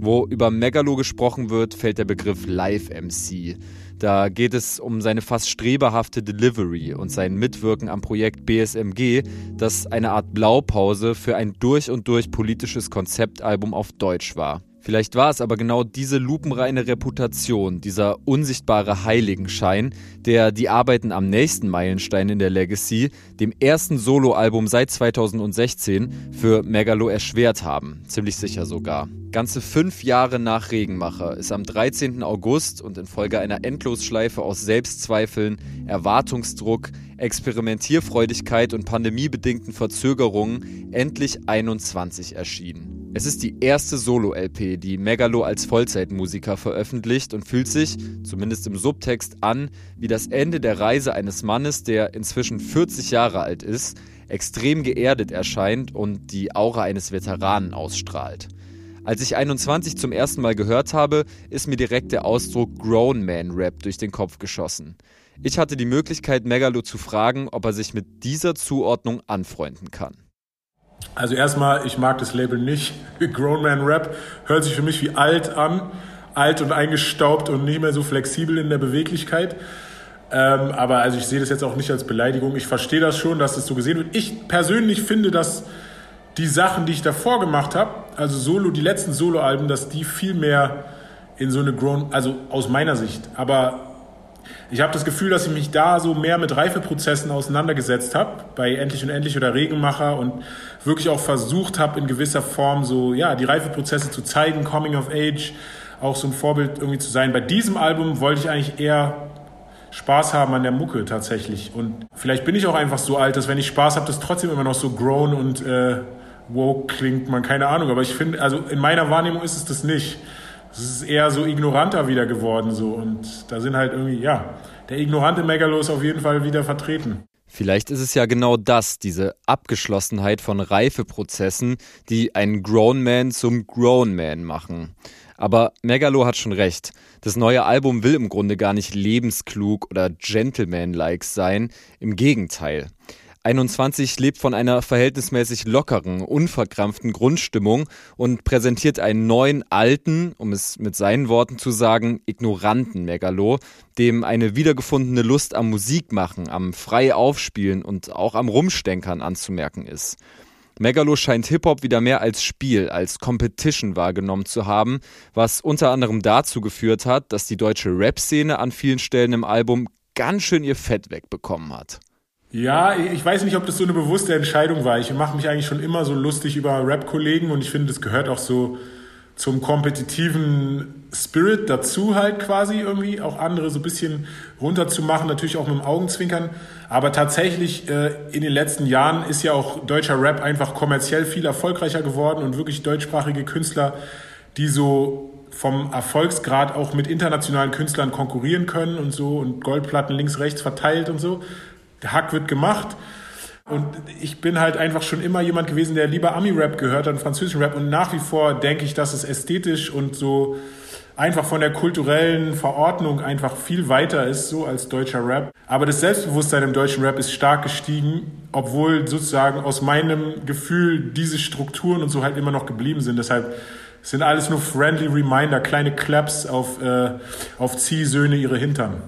Wo über Megalo gesprochen wird, fällt der Begriff Live-MC. Da geht es um seine fast strebehafte Delivery und sein Mitwirken am Projekt BSMG, das eine Art Blaupause für ein durch und durch politisches Konzeptalbum auf Deutsch war. Vielleicht war es aber genau diese lupenreine Reputation, dieser unsichtbare Heiligenschein, der die Arbeiten am nächsten Meilenstein in der Legacy, dem ersten Soloalbum seit 2016, für Megalo erschwert haben. Ziemlich sicher sogar. Ganze fünf Jahre nach Regenmacher ist am 13. August und infolge einer Endlosschleife aus Selbstzweifeln, Erwartungsdruck, Experimentierfreudigkeit und pandemiebedingten Verzögerungen endlich 21 erschienen. Es ist die erste Solo-LP, die Megalo als Vollzeitmusiker veröffentlicht und fühlt sich, zumindest im Subtext, an wie das Ende der Reise eines Mannes, der inzwischen 40 Jahre alt ist, extrem geerdet erscheint und die Aura eines Veteranen ausstrahlt. Als ich 21 zum ersten Mal gehört habe, ist mir direkt der Ausdruck Grown Man Rap durch den Kopf geschossen. Ich hatte die Möglichkeit, Megalo zu fragen, ob er sich mit dieser Zuordnung anfreunden kann. Also erstmal, ich mag das Label nicht. [LAUGHS] Grown Man Rap hört sich für mich wie alt an. Alt und eingestaubt und nicht mehr so flexibel in der Beweglichkeit. Ähm, aber also ich sehe das jetzt auch nicht als Beleidigung. Ich verstehe das schon, dass das so gesehen wird. Ich persönlich finde, dass die Sachen, die ich davor gemacht habe, also Solo, die letzten Solo-Alben, dass die viel mehr in so eine Grown, also aus meiner Sicht, aber ich habe das Gefühl, dass ich mich da so mehr mit Reifeprozessen auseinandergesetzt habe, bei Endlich und Endlich oder Regenmacher und wirklich auch versucht habe, in gewisser Form so, ja, die Reifeprozesse zu zeigen, Coming of Age, auch so ein Vorbild irgendwie zu sein. Bei diesem Album wollte ich eigentlich eher Spaß haben an der Mucke tatsächlich. Und vielleicht bin ich auch einfach so alt, dass wenn ich Spaß habe, das trotzdem immer noch so grown und äh, woke klingt, man keine Ahnung. Aber ich finde, also in meiner Wahrnehmung ist es das nicht es ist eher so ignoranter wieder geworden so und da sind halt irgendwie, ja, der ignorante Megalo ist auf jeden Fall wieder vertreten. Vielleicht ist es ja genau das, diese Abgeschlossenheit von Reifeprozessen, die einen Grown Man zum Grown Man machen. Aber Megalo hat schon recht. Das neue Album will im Grunde gar nicht lebensklug oder gentleman-like sein. Im Gegenteil. 21 lebt von einer verhältnismäßig lockeren, unverkrampften Grundstimmung und präsentiert einen neuen, alten, um es mit seinen Worten zu sagen, ignoranten Megalo, dem eine wiedergefundene Lust am Musikmachen, am frei Aufspielen und auch am Rumstenkern anzumerken ist. Megalo scheint Hip-Hop wieder mehr als Spiel, als Competition wahrgenommen zu haben, was unter anderem dazu geführt hat, dass die deutsche Rap-Szene an vielen Stellen im Album ganz schön ihr Fett wegbekommen hat. Ja, ich weiß nicht, ob das so eine bewusste Entscheidung war. Ich mache mich eigentlich schon immer so lustig über Rap-Kollegen und ich finde, das gehört auch so zum kompetitiven Spirit dazu halt quasi irgendwie, auch andere so ein bisschen runterzumachen, natürlich auch mit dem Augenzwinkern. Aber tatsächlich äh, in den letzten Jahren ist ja auch deutscher Rap einfach kommerziell viel erfolgreicher geworden und wirklich deutschsprachige Künstler, die so vom Erfolgsgrad auch mit internationalen Künstlern konkurrieren können und so und Goldplatten links, rechts verteilt und so der Hack wird gemacht. Und ich bin halt einfach schon immer jemand gewesen, der lieber Ami-Rap gehört hat, französischen Rap. Und nach wie vor denke ich, dass es ästhetisch und so einfach von der kulturellen Verordnung einfach viel weiter ist, so als deutscher Rap. Aber das Selbstbewusstsein im deutschen Rap ist stark gestiegen, obwohl sozusagen aus meinem Gefühl diese Strukturen und so halt immer noch geblieben sind. Deshalb sind alles nur friendly Reminder, kleine Claps auf, äh, auf Ziehsöhne ihre Hintern.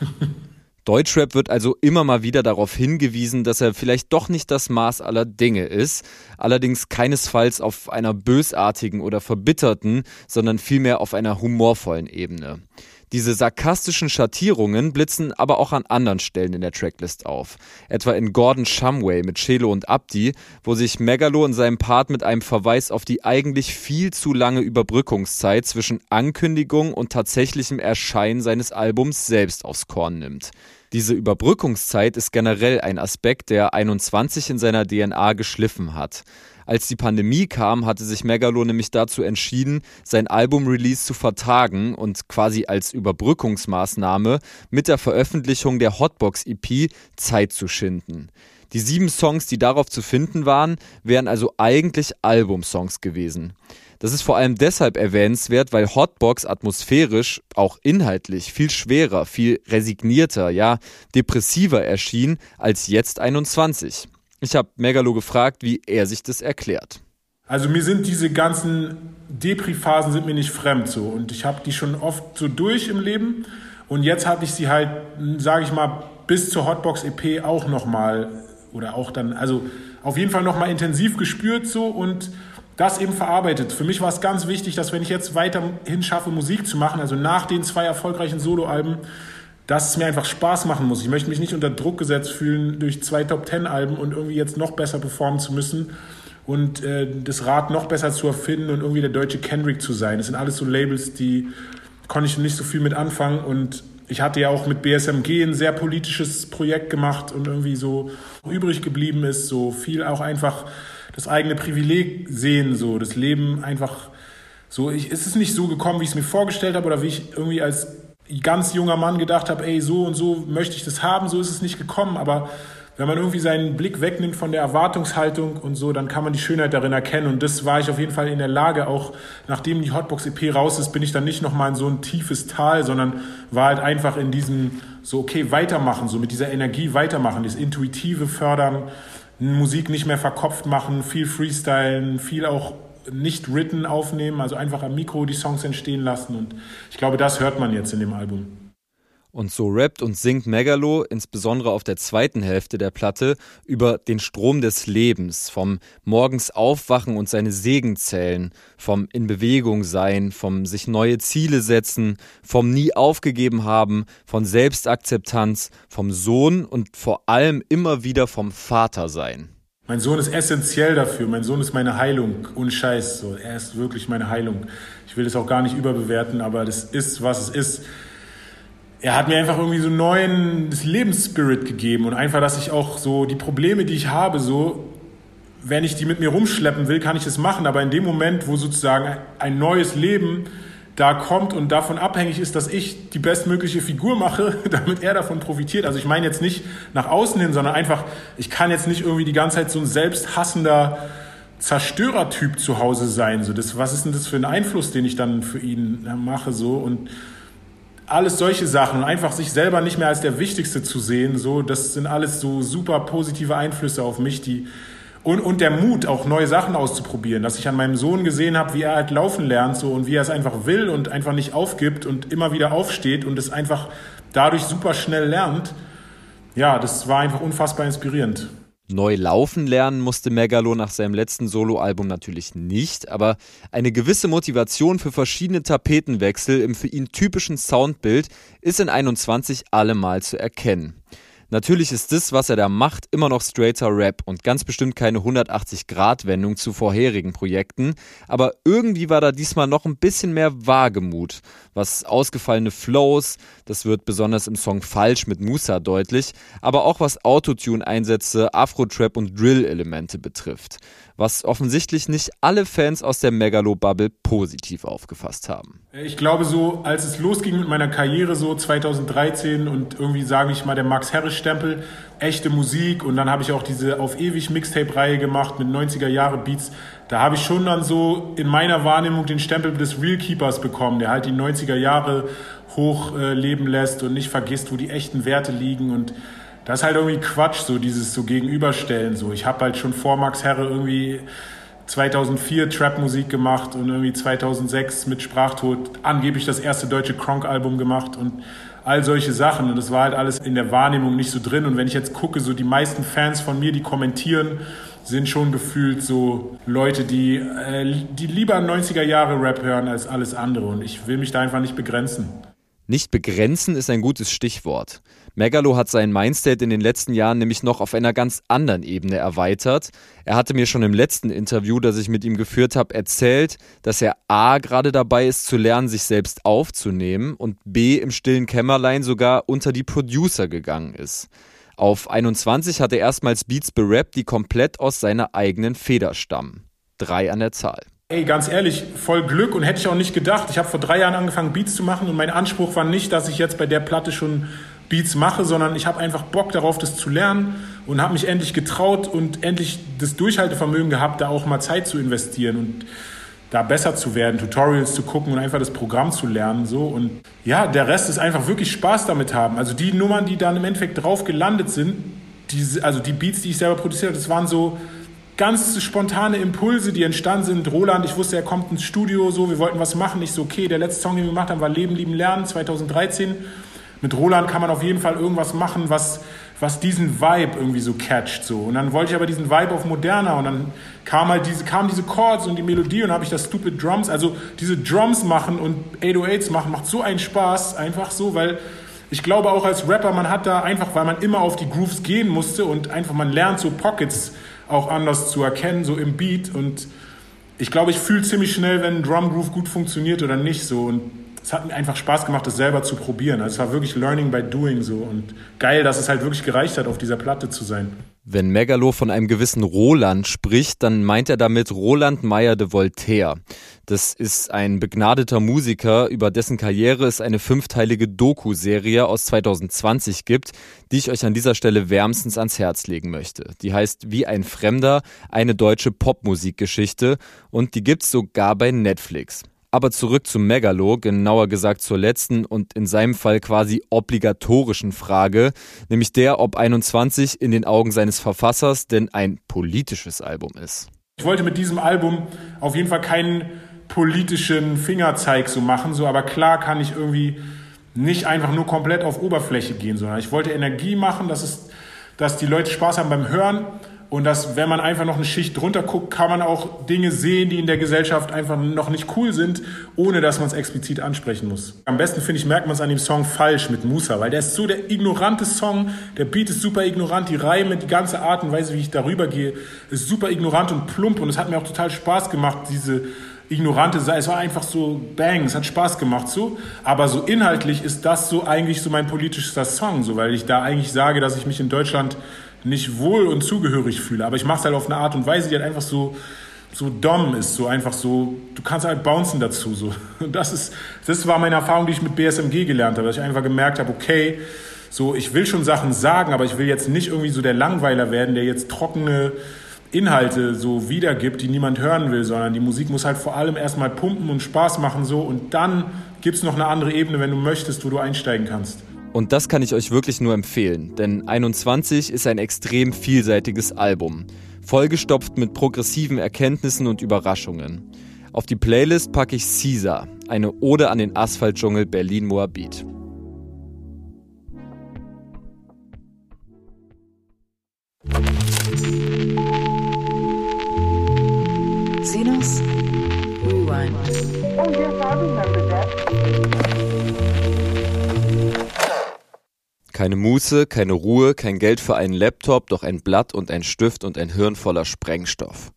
[LAUGHS] Deutschrap wird also immer mal wieder darauf hingewiesen, dass er vielleicht doch nicht das Maß aller Dinge ist, allerdings keinesfalls auf einer bösartigen oder verbitterten, sondern vielmehr auf einer humorvollen Ebene. Diese sarkastischen Schattierungen blitzen aber auch an anderen Stellen in der Tracklist auf. Etwa in Gordon Shumway mit Chelo und Abdi, wo sich Megalo in seinem Part mit einem Verweis auf die eigentlich viel zu lange Überbrückungszeit zwischen Ankündigung und tatsächlichem Erscheinen seines Albums selbst aufs Korn nimmt. Diese Überbrückungszeit ist generell ein Aspekt, der 21 in seiner DNA geschliffen hat. Als die Pandemie kam, hatte sich Megalo nämlich dazu entschieden, sein Album-Release zu vertagen und quasi als Überbrückungsmaßnahme mit der Veröffentlichung der Hotbox-EP Zeit zu schinden. Die sieben Songs, die darauf zu finden waren, wären also eigentlich Albumsongs gewesen. Das ist vor allem deshalb erwähnenswert, weil Hotbox atmosphärisch, auch inhaltlich, viel schwerer, viel resignierter, ja, depressiver erschien als jetzt 21. Ich habe Megalo gefragt, wie er sich das erklärt. Also mir sind diese ganzen Depri-Phasen sind mir nicht fremd so und ich habe die schon oft so durch im Leben und jetzt habe ich sie halt, sage ich mal, bis zur Hotbox EP auch noch mal oder auch dann, also auf jeden Fall noch mal intensiv gespürt so und das eben verarbeitet. Für mich war es ganz wichtig, dass wenn ich jetzt weiterhin schaffe, Musik zu machen, also nach den zwei erfolgreichen Soloalben, dass es mir einfach Spaß machen muss. Ich möchte mich nicht unter Druck gesetzt fühlen durch zwei Top-Ten-Alben und irgendwie jetzt noch besser performen zu müssen und äh, das Rad noch besser zu erfinden und irgendwie der deutsche Kendrick zu sein. Das sind alles so Labels, die konnte ich nicht so viel mit anfangen und ich hatte ja auch mit BSMG ein sehr politisches Projekt gemacht und irgendwie so übrig geblieben ist, so viel auch einfach das eigene Privileg sehen, so das Leben einfach so. Ich, es ist nicht so gekommen, wie ich es mir vorgestellt habe oder wie ich irgendwie als ganz junger Mann gedacht habe, ey, so und so möchte ich das haben, so ist es nicht gekommen, aber wenn man irgendwie seinen Blick wegnimmt von der Erwartungshaltung und so, dann kann man die Schönheit darin erkennen. Und das war ich auf jeden Fall in der Lage, auch nachdem die Hotbox EP raus ist, bin ich dann nicht nochmal in so ein tiefes Tal, sondern war halt einfach in diesem, so, okay, weitermachen, so mit dieser Energie weitermachen, das intuitive Fördern, Musik nicht mehr verkopft machen, viel freestylen, viel auch nicht written aufnehmen, also einfach am Mikro die Songs entstehen lassen. Und ich glaube, das hört man jetzt in dem Album. Und so rappt und singt Megalo, insbesondere auf der zweiten Hälfte der Platte, über den Strom des Lebens, vom morgens aufwachen und seine Segen zählen, vom in Bewegung sein, vom sich neue Ziele setzen, vom nie aufgegeben haben, von Selbstakzeptanz, vom Sohn und vor allem immer wieder vom Vater sein. Mein Sohn ist essentiell dafür. Mein Sohn ist meine Heilung. Ohne Scheiß. So, er ist wirklich meine Heilung. Ich will das auch gar nicht überbewerten, aber das ist, was es ist er hat mir einfach irgendwie so einen neuen Lebensspirit gegeben und einfach, dass ich auch so die Probleme, die ich habe, so, wenn ich die mit mir rumschleppen will, kann ich das machen. Aber in dem Moment, wo sozusagen ein neues Leben da kommt und davon abhängig ist, dass ich die bestmögliche Figur mache, [LAUGHS] damit er davon profitiert. Also ich meine jetzt nicht nach außen hin, sondern einfach, ich kann jetzt nicht irgendwie die ganze Zeit so ein selbsthassender Zerstörertyp zu Hause sein. So, das, was ist denn das für ein Einfluss, den ich dann für ihn mache? So und alles solche Sachen und einfach sich selber nicht mehr als der Wichtigste zu sehen, so, das sind alles so super positive Einflüsse auf mich, die und, und der Mut, auch neue Sachen auszuprobieren, dass ich an meinem Sohn gesehen habe, wie er halt laufen lernt so und wie er es einfach will und einfach nicht aufgibt und immer wieder aufsteht und es einfach dadurch super schnell lernt. Ja, das war einfach unfassbar inspirierend. Neu laufen lernen musste Megalo nach seinem letzten Soloalbum natürlich nicht, aber eine gewisse Motivation für verschiedene Tapetenwechsel im für ihn typischen Soundbild ist in 21 allemal zu erkennen. Natürlich ist das, was er da macht, immer noch straighter Rap und ganz bestimmt keine 180-Grad-Wendung zu vorherigen Projekten, aber irgendwie war da diesmal noch ein bisschen mehr Wagemut, was ausgefallene Flows, das wird besonders im Song Falsch mit Musa deutlich, aber auch was Autotune-Einsätze, Afro-Trap und Drill-Elemente betrifft was offensichtlich nicht alle Fans aus der Megalo-Bubble positiv aufgefasst haben. Ich glaube so, als es losging mit meiner Karriere so 2013 und irgendwie sage ich mal der Max Harris Stempel, echte Musik und dann habe ich auch diese auf ewig Mixtape Reihe gemacht mit 90er Jahre Beats. Da habe ich schon dann so in meiner Wahrnehmung den Stempel des Real Keepers bekommen, der halt die 90er Jahre hochleben äh, lässt und nicht vergisst, wo die echten Werte liegen und das ist halt irgendwie Quatsch, so dieses so Gegenüberstellen. So, ich habe halt schon vor Max Herre irgendwie 2004 Trap-Musik gemacht und irgendwie 2006 mit Sprachtod angeblich das erste deutsche Kronk-Album gemacht und all solche Sachen. Und das war halt alles in der Wahrnehmung nicht so drin. Und wenn ich jetzt gucke, so die meisten Fans von mir, die kommentieren, sind schon gefühlt so Leute, die, äh, die lieber 90er Jahre Rap hören als alles andere. Und ich will mich da einfach nicht begrenzen. Nicht begrenzen ist ein gutes Stichwort. Megalo hat sein Mindstate in den letzten Jahren nämlich noch auf einer ganz anderen Ebene erweitert. Er hatte mir schon im letzten Interview, das ich mit ihm geführt habe, erzählt, dass er A gerade dabei ist zu lernen, sich selbst aufzunehmen und B im stillen Kämmerlein sogar unter die Producer gegangen ist. Auf 21 hat er erstmals Beats berappt, die komplett aus seiner eigenen Feder stammen. Drei an der Zahl. Ey, ganz ehrlich, voll Glück und hätte ich auch nicht gedacht. Ich habe vor drei Jahren angefangen, Beats zu machen und mein Anspruch war nicht, dass ich jetzt bei der Platte schon Beats mache, sondern ich habe einfach Bock darauf, das zu lernen und habe mich endlich getraut und endlich das Durchhaltevermögen gehabt, da auch mal Zeit zu investieren und da besser zu werden, Tutorials zu gucken und einfach das Programm zu lernen so und ja, der Rest ist einfach wirklich Spaß damit haben. Also die Nummern, die dann im Endeffekt drauf gelandet sind, die, also die Beats, die ich selber produziert habe, das waren so ganz spontane Impulse, die entstanden sind. Roland, ich wusste, er kommt ins Studio, so, wir wollten was machen. Ich so, okay, der letzte Song, den wir gemacht haben, war Leben, Lieben, Lernen, 2013. Mit Roland kann man auf jeden Fall irgendwas machen, was was diesen Vibe irgendwie so catcht. So. Und dann wollte ich aber diesen Vibe auf moderner und dann kam halt diese, kamen diese Chords und die Melodie und habe ich das Stupid Drums, also diese Drums machen und 808s machen, macht so einen Spaß, einfach so, weil ich glaube auch als Rapper, man hat da einfach, weil man immer auf die Grooves gehen musste und einfach man lernt so Pockets auch anders zu erkennen, so im Beat und ich glaube, ich fühle ziemlich schnell, wenn ein Drum Groove gut funktioniert oder nicht so und es hat mir einfach Spaß gemacht, das selber zu probieren. Also es war wirklich Learning by Doing so und geil, dass es halt wirklich gereicht hat, auf dieser Platte zu sein. Wenn Megalo von einem gewissen Roland spricht, dann meint er damit Roland Meyer de Voltaire. Das ist ein begnadeter Musiker, über dessen Karriere es eine fünfteilige Doku-Serie aus 2020 gibt, die ich euch an dieser Stelle wärmstens ans Herz legen möchte. Die heißt Wie ein Fremder, eine deutsche Popmusikgeschichte und die gibt's sogar bei Netflix. Aber zurück zum Megalo, genauer gesagt zur letzten und in seinem Fall quasi obligatorischen Frage, nämlich der, ob 21 in den Augen seines Verfassers denn ein politisches Album ist. Ich wollte mit diesem Album auf jeden Fall keinen politischen Fingerzeig so machen, so, aber klar kann ich irgendwie nicht einfach nur komplett auf Oberfläche gehen, sondern ich wollte Energie machen, dass es, dass die Leute Spaß haben beim Hören und dass, wenn man einfach noch eine Schicht drunter guckt, kann man auch Dinge sehen, die in der Gesellschaft einfach noch nicht cool sind, ohne dass man es explizit ansprechen muss. Am besten, finde ich, merkt man es an dem Song Falsch mit Musa, weil der ist so der ignorante Song. Der Beat ist super ignorant, die Reime, die ganze Art und Weise, wie ich darüber gehe, ist super ignorant und plump. Und es hat mir auch total Spaß gemacht, diese ignorante Seite. Es war einfach so bang, es hat Spaß gemacht so. Aber so inhaltlich ist das so eigentlich so mein politischer Song, so, weil ich da eigentlich sage, dass ich mich in Deutschland nicht wohl und zugehörig fühle. Aber ich mache es halt auf eine Art und Weise, die halt einfach so, so dumm ist, so einfach so, du kannst halt bouncen dazu. So. [LAUGHS] Das, ist, das war meine Erfahrung, die ich mit BSMG gelernt habe, dass ich einfach gemerkt habe, okay, so, ich will schon Sachen sagen, aber ich will jetzt nicht irgendwie so der Langweiler werden, der jetzt trockene Inhalte so wiedergibt, die niemand hören will, sondern die Musik muss halt vor allem erstmal pumpen und Spaß machen so und dann gibt es noch eine andere Ebene, wenn du möchtest, wo du einsteigen kannst. Und das kann ich euch wirklich nur empfehlen, denn 21 ist ein extrem vielseitiges Album, vollgestopft mit progressiven Erkenntnissen und Überraschungen. Auf die Playlist packe ich Caesar, eine Ode an den Asphaltdschungel Berlin-Moabit. Sinus Rewind. Oh, yes, I remember that. Keine Muße, keine Ruhe, kein Geld für einen Laptop, doch ein Blatt und ein Stift und ein Hirn voller Sprengstoff.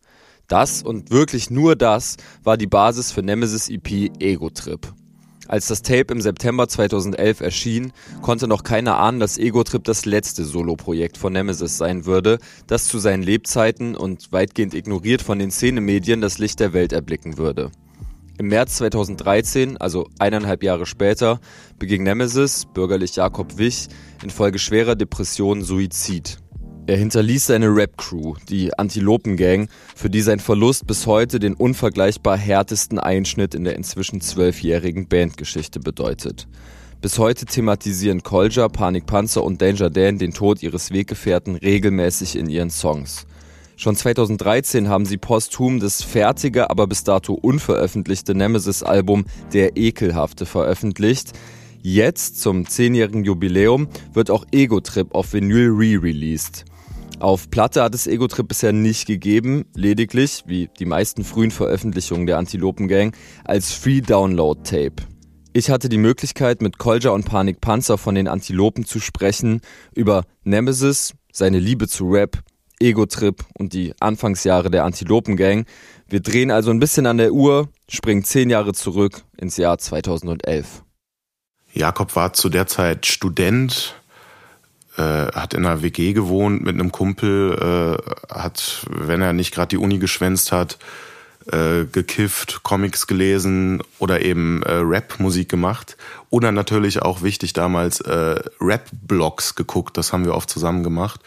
Das und wirklich nur das war die Basis für Nemesis EP Ego Trip. Als das Tape im September 2011 erschien, konnte noch keiner ahnen, dass Ego Trip das letzte Soloprojekt von Nemesis sein würde, das zu seinen Lebzeiten und weitgehend ignoriert von den Szenemedien das Licht der Welt erblicken würde. Im März 2013, also eineinhalb Jahre später, beging Nemesis, bürgerlich Jakob Wich, infolge schwerer Depressionen Suizid. Er hinterließ seine Rap-Crew, die Antilopen-Gang, für die sein Verlust bis heute den unvergleichbar härtesten Einschnitt in der inzwischen zwölfjährigen Bandgeschichte bedeutet. Bis heute thematisieren Kolja, Panikpanzer und Danger Dan den Tod ihres Weggefährten regelmäßig in ihren Songs. Schon 2013 haben sie posthum das fertige, aber bis dato unveröffentlichte Nemesis-Album Der Ekelhafte veröffentlicht. Jetzt, zum zehnjährigen Jubiläum, wird auch Ego Trip auf Vinyl re-released. Auf Platte hat es Ego Trip bisher nicht gegeben, lediglich, wie die meisten frühen Veröffentlichungen der Antilopen Gang, als Free Download Tape. Ich hatte die Möglichkeit, mit Kolja und Panik Panzer von den Antilopen zu sprechen, über Nemesis, seine Liebe zu Rap, Ego-Trip und die Anfangsjahre der Antilopen-Gang. Wir drehen also ein bisschen an der Uhr, springen zehn Jahre zurück ins Jahr 2011. Jakob war zu der Zeit Student, äh, hat in einer WG gewohnt mit einem Kumpel, äh, hat, wenn er nicht gerade die Uni geschwänzt hat, äh, gekifft, Comics gelesen oder eben äh, Rap-Musik gemacht. Oder natürlich auch wichtig damals äh, Rap-Blogs geguckt, das haben wir oft zusammen gemacht.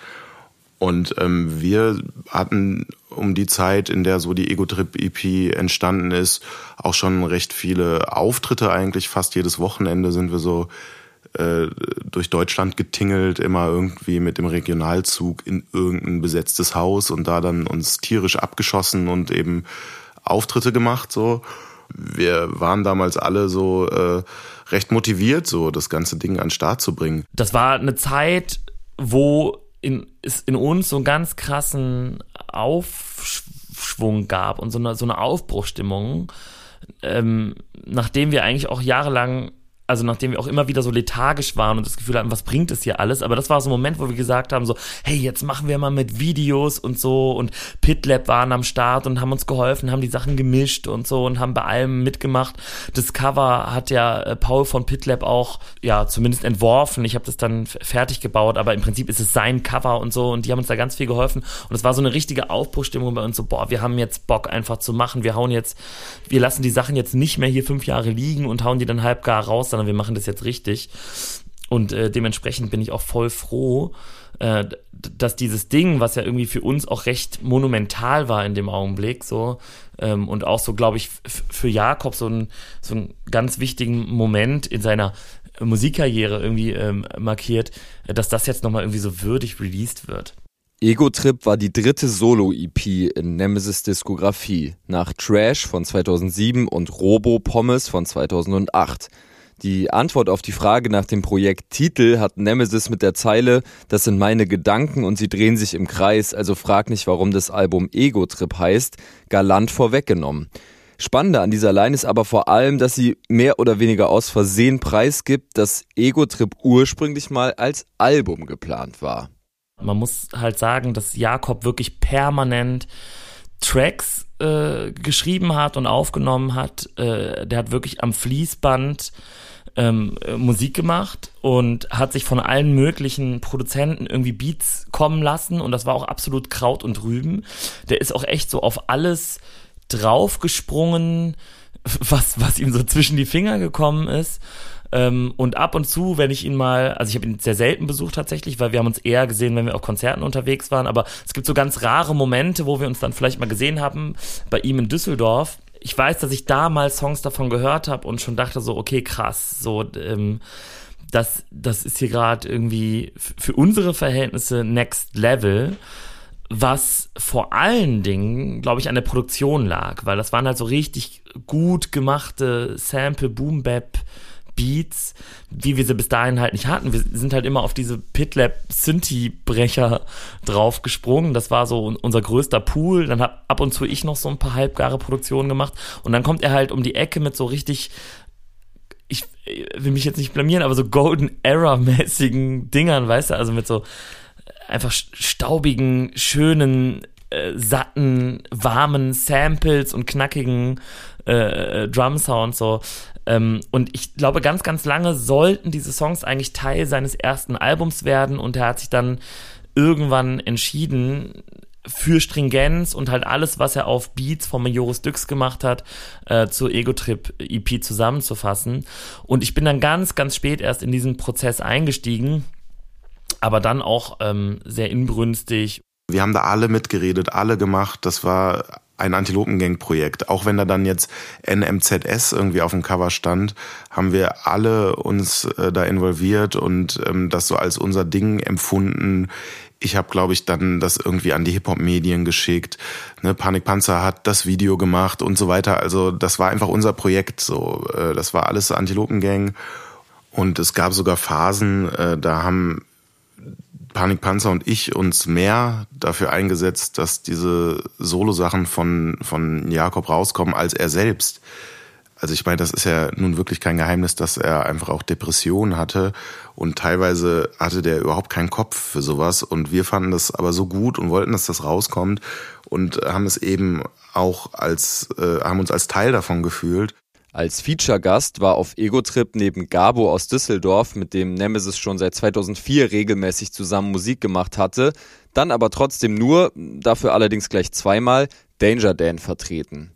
Und ähm, wir hatten um die Zeit, in der so die Ego-Trip-EP entstanden ist, auch schon recht viele Auftritte eigentlich. Fast jedes Wochenende sind wir so äh, durch Deutschland getingelt, immer irgendwie mit dem Regionalzug in irgendein besetztes Haus und da dann uns tierisch abgeschossen und eben Auftritte gemacht. So, wir waren damals alle so äh, recht motiviert, so das ganze Ding an den Start zu bringen. Das war eine Zeit, wo in, es in uns so einen ganz krassen Aufschwung gab und so eine, so eine Aufbruchstimmung, ähm, nachdem wir eigentlich auch jahrelang also nachdem wir auch immer wieder so lethargisch waren und das Gefühl hatten, was bringt es hier alles, aber das war so ein Moment, wo wir gesagt haben, so, hey, jetzt machen wir mal mit Videos und so und PitLab waren am Start und haben uns geholfen, haben die Sachen gemischt und so und haben bei allem mitgemacht. Das Cover hat ja äh, Paul von PitLab auch, ja, zumindest entworfen. Ich habe das dann fertig gebaut, aber im Prinzip ist es sein Cover und so und die haben uns da ganz viel geholfen und es war so eine richtige Aufbruchstimmung bei uns, so, boah, wir haben jetzt Bock einfach zu machen, wir hauen jetzt, wir lassen die Sachen jetzt nicht mehr hier fünf Jahre liegen und hauen die dann halb gar raus, sondern wir machen das jetzt richtig. Und äh, dementsprechend bin ich auch voll froh, äh, dass dieses Ding, was ja irgendwie für uns auch recht monumental war in dem Augenblick, so ähm, und auch so, glaube ich, für Jakob so, ein, so einen ganz wichtigen Moment in seiner Musikkarriere irgendwie ähm, markiert, dass das jetzt nochmal irgendwie so würdig released wird. Ego Trip war die dritte Solo-EP in Nemesis Diskografie, nach Trash von 2007 und Robo Pommes von 2008. Die Antwort auf die Frage nach dem Projekttitel hat Nemesis mit der Zeile Das sind meine Gedanken und sie drehen sich im Kreis, also frag nicht, warum das Album Ego Trip heißt, galant vorweggenommen. Spannender an dieser Line ist aber vor allem, dass sie mehr oder weniger aus Versehen preisgibt, dass Ego Trip ursprünglich mal als Album geplant war. Man muss halt sagen, dass Jakob wirklich permanent Tracks äh, geschrieben hat und aufgenommen hat. Äh, der hat wirklich am Fließband ähm, äh, Musik gemacht und hat sich von allen möglichen Produzenten irgendwie Beats kommen lassen und das war auch absolut Kraut und Rüben. Der ist auch echt so auf alles draufgesprungen, [LAUGHS] was, was ihm so zwischen die Finger gekommen ist. Ähm, und ab und zu, wenn ich ihn mal, also ich habe ihn sehr selten besucht tatsächlich, weil wir haben uns eher gesehen, wenn wir auf Konzerten unterwegs waren, aber es gibt so ganz rare Momente, wo wir uns dann vielleicht mal gesehen haben, bei ihm in Düsseldorf. Ich weiß, dass ich da mal Songs davon gehört habe und schon dachte so, okay, krass, so ähm, das, das ist hier gerade irgendwie für unsere Verhältnisse Next Level, was vor allen Dingen, glaube ich, an der Produktion lag, weil das waren halt so richtig gut gemachte Sample Boom Bap Beats, wie wir sie bis dahin halt nicht hatten. Wir sind halt immer auf diese Pitlab Synthi-Brecher draufgesprungen. Das war so unser größter Pool. Dann hab ab und zu ich noch so ein paar halbgare Produktionen gemacht. Und dann kommt er halt um die Ecke mit so richtig ich will mich jetzt nicht blamieren, aber so Golden Era-mäßigen Dingern, weißt du, also mit so einfach staubigen, schönen, äh, satten, warmen Samples und knackigen äh, Drum-Sounds so. Ähm, und ich glaube, ganz, ganz lange sollten diese Songs eigentlich Teil seines ersten Albums werden und er hat sich dann irgendwann entschieden, für Stringenz und halt alles, was er auf Beats von Majoris Dux gemacht hat, äh, zur Ego-Trip EP zusammenzufassen. Und ich bin dann ganz, ganz spät erst in diesen Prozess eingestiegen, aber dann auch ähm, sehr inbrünstig. Wir haben da alle mitgeredet, alle gemacht. Das war ein Antilopengang-Projekt. Auch wenn da dann jetzt NMZS irgendwie auf dem Cover stand, haben wir alle uns äh, da involviert und ähm, das so als unser Ding empfunden. Ich habe, glaube ich, dann das irgendwie an die Hip-Hop-Medien geschickt. Ne, Panikpanzer hat das Video gemacht und so weiter. Also das war einfach unser Projekt. So, äh, das war alles Antilopengang. Und es gab sogar Phasen, äh, da haben Panikpanzer und ich uns mehr dafür eingesetzt, dass diese Solo-Sachen von, von Jakob rauskommen, als er selbst. Also ich meine, das ist ja nun wirklich kein Geheimnis, dass er einfach auch Depressionen hatte und teilweise hatte der überhaupt keinen Kopf für sowas und wir fanden das aber so gut und wollten, dass das rauskommt und haben es eben auch als, äh, haben uns als Teil davon gefühlt. Als Feature-Gast war auf Ego-Trip neben Gabo aus Düsseldorf, mit dem Nemesis schon seit 2004 regelmäßig zusammen Musik gemacht hatte, dann aber trotzdem nur, dafür allerdings gleich zweimal, Danger Dan vertreten.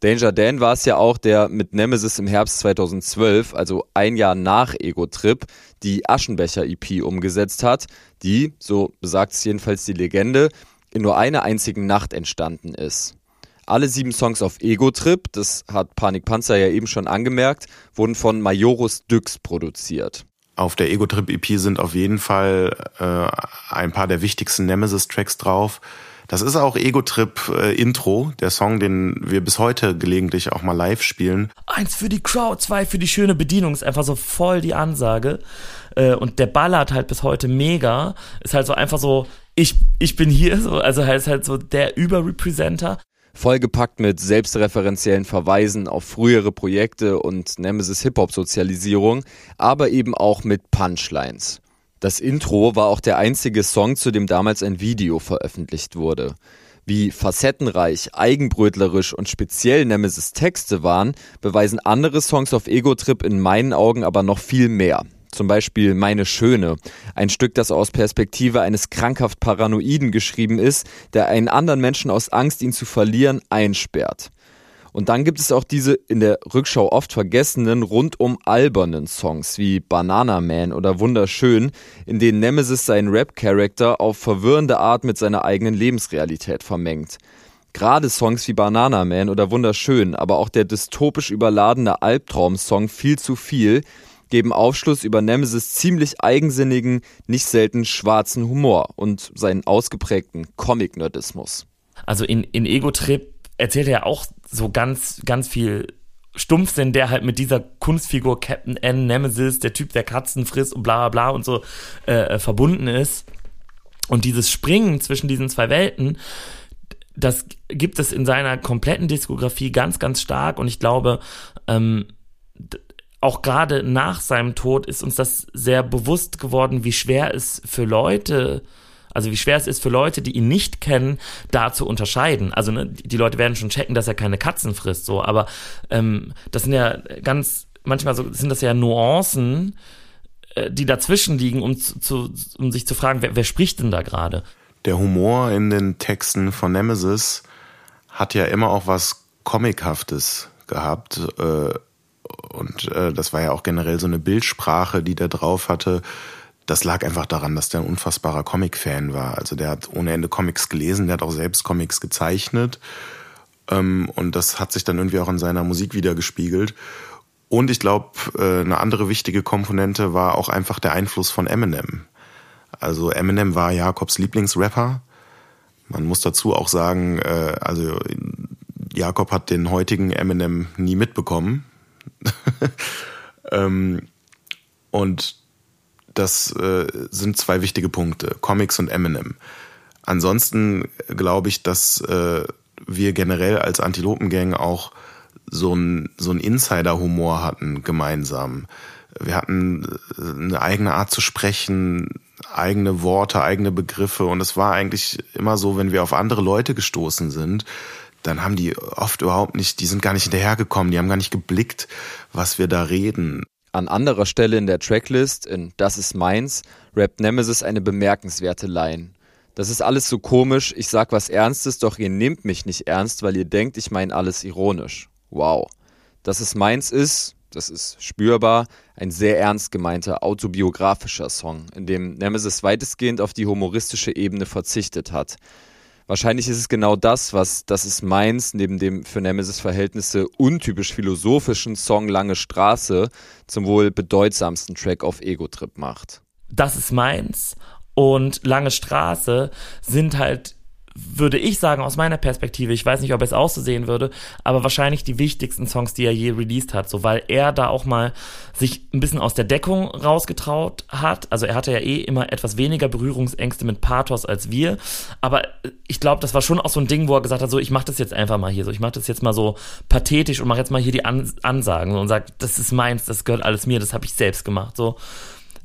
Danger Dan war es ja auch, der mit Nemesis im Herbst 2012, also ein Jahr nach Ego-Trip, die Aschenbecher-EP umgesetzt hat, die, so besagt es jedenfalls die Legende, in nur einer einzigen Nacht entstanden ist. Alle sieben Songs auf Ego Trip, das hat Panik Panzer ja eben schon angemerkt, wurden von Majorus Dyx produziert. Auf der Ego Trip EP sind auf jeden Fall äh, ein paar der wichtigsten Nemesis-Tracks drauf. Das ist auch Ego-Trip äh, Intro, der Song, den wir bis heute gelegentlich auch mal live spielen. Eins für die Crowd, zwei für die schöne Bedienung, ist einfach so voll die Ansage. Äh, und der ballert halt bis heute mega. Ist halt so einfach so, ich, ich bin hier, so, also halt, ist halt so der Überrepresenter. Vollgepackt mit selbstreferenziellen Verweisen auf frühere Projekte und Nemesis Hip-Hop-Sozialisierung, aber eben auch mit Punchlines. Das Intro war auch der einzige Song, zu dem damals ein Video veröffentlicht wurde. Wie facettenreich, eigenbrötlerisch und speziell Nemesis Texte waren, beweisen andere Songs auf Ego Trip in meinen Augen aber noch viel mehr. Zum Beispiel Meine Schöne, ein Stück, das aus Perspektive eines krankhaft Paranoiden geschrieben ist, der einen anderen Menschen aus Angst, ihn zu verlieren, einsperrt. Und dann gibt es auch diese in der Rückschau oft vergessenen, rundum albernen Songs wie Banana Man oder Wunderschön, in denen Nemesis seinen Rap-Charakter auf verwirrende Art mit seiner eigenen Lebensrealität vermengt. Gerade Songs wie Banana Man oder Wunderschön, aber auch der dystopisch überladene Albtraum-Song Viel zu viel geben Aufschluss über Nemesis ziemlich eigensinnigen, nicht selten schwarzen Humor und seinen ausgeprägten Comic-Nerdismus. Also in, in Ego-Trip erzählt er ja auch so ganz, ganz viel Stumpfsinn, der halt mit dieser Kunstfigur Captain N, Nemesis, der Typ, der Katzen frisst und bla bla bla und so äh, äh verbunden ist. Und dieses Springen zwischen diesen zwei Welten, das gibt es in seiner kompletten Diskografie ganz, ganz stark. Und ich glaube, ähm, auch gerade nach seinem Tod ist uns das sehr bewusst geworden, wie schwer es für Leute, also wie schwer es ist für Leute, die ihn nicht kennen, da zu unterscheiden. Also ne, die Leute werden schon checken, dass er keine Katzen frisst, so, aber ähm, das sind ja ganz, manchmal so, sind das ja Nuancen, äh, die dazwischen liegen, um, zu, um sich zu fragen, wer, wer spricht denn da gerade? Der Humor in den Texten von Nemesis hat ja immer auch was Comichaftes gehabt. Äh, und äh, das war ja auch generell so eine Bildsprache, die der drauf hatte. Das lag einfach daran, dass der ein unfassbarer Comic-Fan war. Also der hat ohne Ende Comics gelesen, der hat auch selbst Comics gezeichnet. Ähm, und das hat sich dann irgendwie auch in seiner Musik wiedergespiegelt. Und ich glaube, äh, eine andere wichtige Komponente war auch einfach der Einfluss von Eminem. Also Eminem war Jakobs Lieblingsrapper. Man muss dazu auch sagen, äh, also Jakob hat den heutigen Eminem nie mitbekommen. [LAUGHS] ähm, und das äh, sind zwei wichtige Punkte, Comics und Eminem. Ansonsten glaube ich, dass äh, wir generell als Antilopengang auch so ein, so Insider-Humor hatten gemeinsam. Wir hatten äh, eine eigene Art zu sprechen, eigene Worte, eigene Begriffe und es war eigentlich immer so, wenn wir auf andere Leute gestoßen sind, dann haben die oft überhaupt nicht, die sind gar nicht hinterhergekommen, die haben gar nicht geblickt, was wir da reden. An anderer Stelle in der Tracklist, in Das ist meins, rappt Nemesis eine bemerkenswerte Line. Das ist alles so komisch, ich sag was Ernstes, doch ihr nehmt mich nicht ernst, weil ihr denkt, ich meine alles ironisch. Wow. Das ist meins ist, das ist spürbar, ein sehr ernst gemeinter autobiografischer Song, in dem Nemesis weitestgehend auf die humoristische Ebene verzichtet hat. Wahrscheinlich ist es genau das, was Das ist meins neben dem für Nemesis-Verhältnisse untypisch philosophischen Song Lange Straße zum wohl bedeutsamsten Track auf Ego-Trip macht. Das ist meins und Lange Straße sind halt würde ich sagen, aus meiner Perspektive, ich weiß nicht, ob es auch so sehen würde, aber wahrscheinlich die wichtigsten Songs, die er je released hat, so weil er da auch mal sich ein bisschen aus der Deckung rausgetraut hat. Also er hatte ja eh immer etwas weniger Berührungsängste mit Pathos als wir, aber ich glaube, das war schon auch so ein Ding, wo er gesagt hat, so ich mache das jetzt einfach mal hier, so. Ich mache das jetzt mal so pathetisch und mache jetzt mal hier die An Ansagen so, und sagt, das ist meins, das gehört alles mir, das habe ich selbst gemacht, so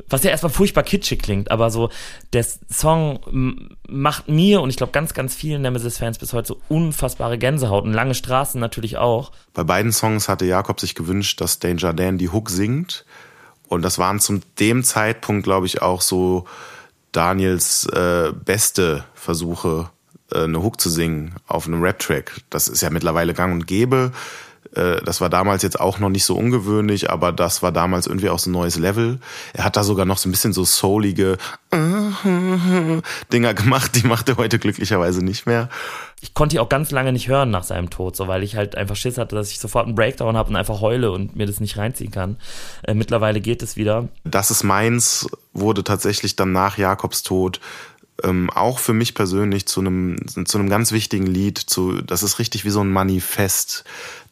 was ja erstmal furchtbar kitschig klingt, aber so, der Song macht mir und ich glaube ganz, ganz vielen Nemesis-Fans bis heute so unfassbare Gänsehaut und lange Straßen natürlich auch. Bei beiden Songs hatte Jakob sich gewünscht, dass Danger Dan die Hook singt. Und das waren zum dem Zeitpunkt, glaube ich, auch so Daniels äh, beste Versuche, äh, eine Hook zu singen auf einem Rap-Track. Das ist ja mittlerweile gang und gäbe. Äh, das war damals jetzt auch noch nicht so ungewöhnlich, aber das war damals irgendwie auch so ein neues Level. Er hat da sogar noch so ein bisschen so soulige Dinger gemacht, die macht er heute glücklicherweise nicht mehr. Ich konnte die auch ganz lange nicht hören nach seinem Tod, so weil ich halt einfach Schiss hatte, dass ich sofort einen Breakdown habe und einfach heule und mir das nicht reinziehen kann. Äh, mittlerweile geht es wieder. Das ist meins wurde tatsächlich dann nach Jakobs Tod ähm, auch für mich persönlich zu einem zu einem ganz wichtigen Lied. Zu, das ist richtig wie so ein Manifest.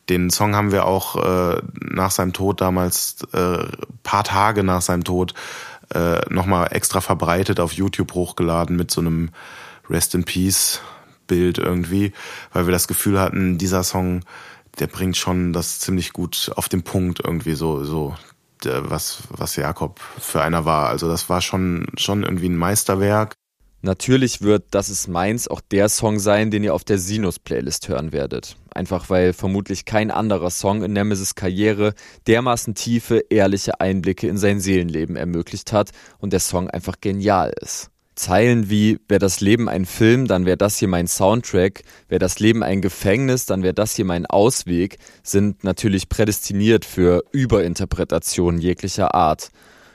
Den Song haben wir auch äh, nach seinem Tod damals, äh, paar Tage nach seinem Tod, äh, nochmal extra verbreitet auf YouTube hochgeladen mit so einem Rest in Peace Bild irgendwie, weil wir das Gefühl hatten, dieser Song, der bringt schon das ziemlich gut auf den Punkt irgendwie so, so was, was Jakob für einer war. Also das war schon, schon irgendwie ein Meisterwerk. Natürlich wird Das ist meins auch der Song sein, den ihr auf der Sinus-Playlist hören werdet. Einfach weil vermutlich kein anderer Song in Nemesis Karriere dermaßen tiefe, ehrliche Einblicke in sein Seelenleben ermöglicht hat und der Song einfach genial ist. Zeilen wie wäre das Leben ein Film, dann wäre das hier mein Soundtrack, wäre das Leben ein Gefängnis, dann wäre das hier mein Ausweg, sind natürlich prädestiniert für Überinterpretationen jeglicher Art.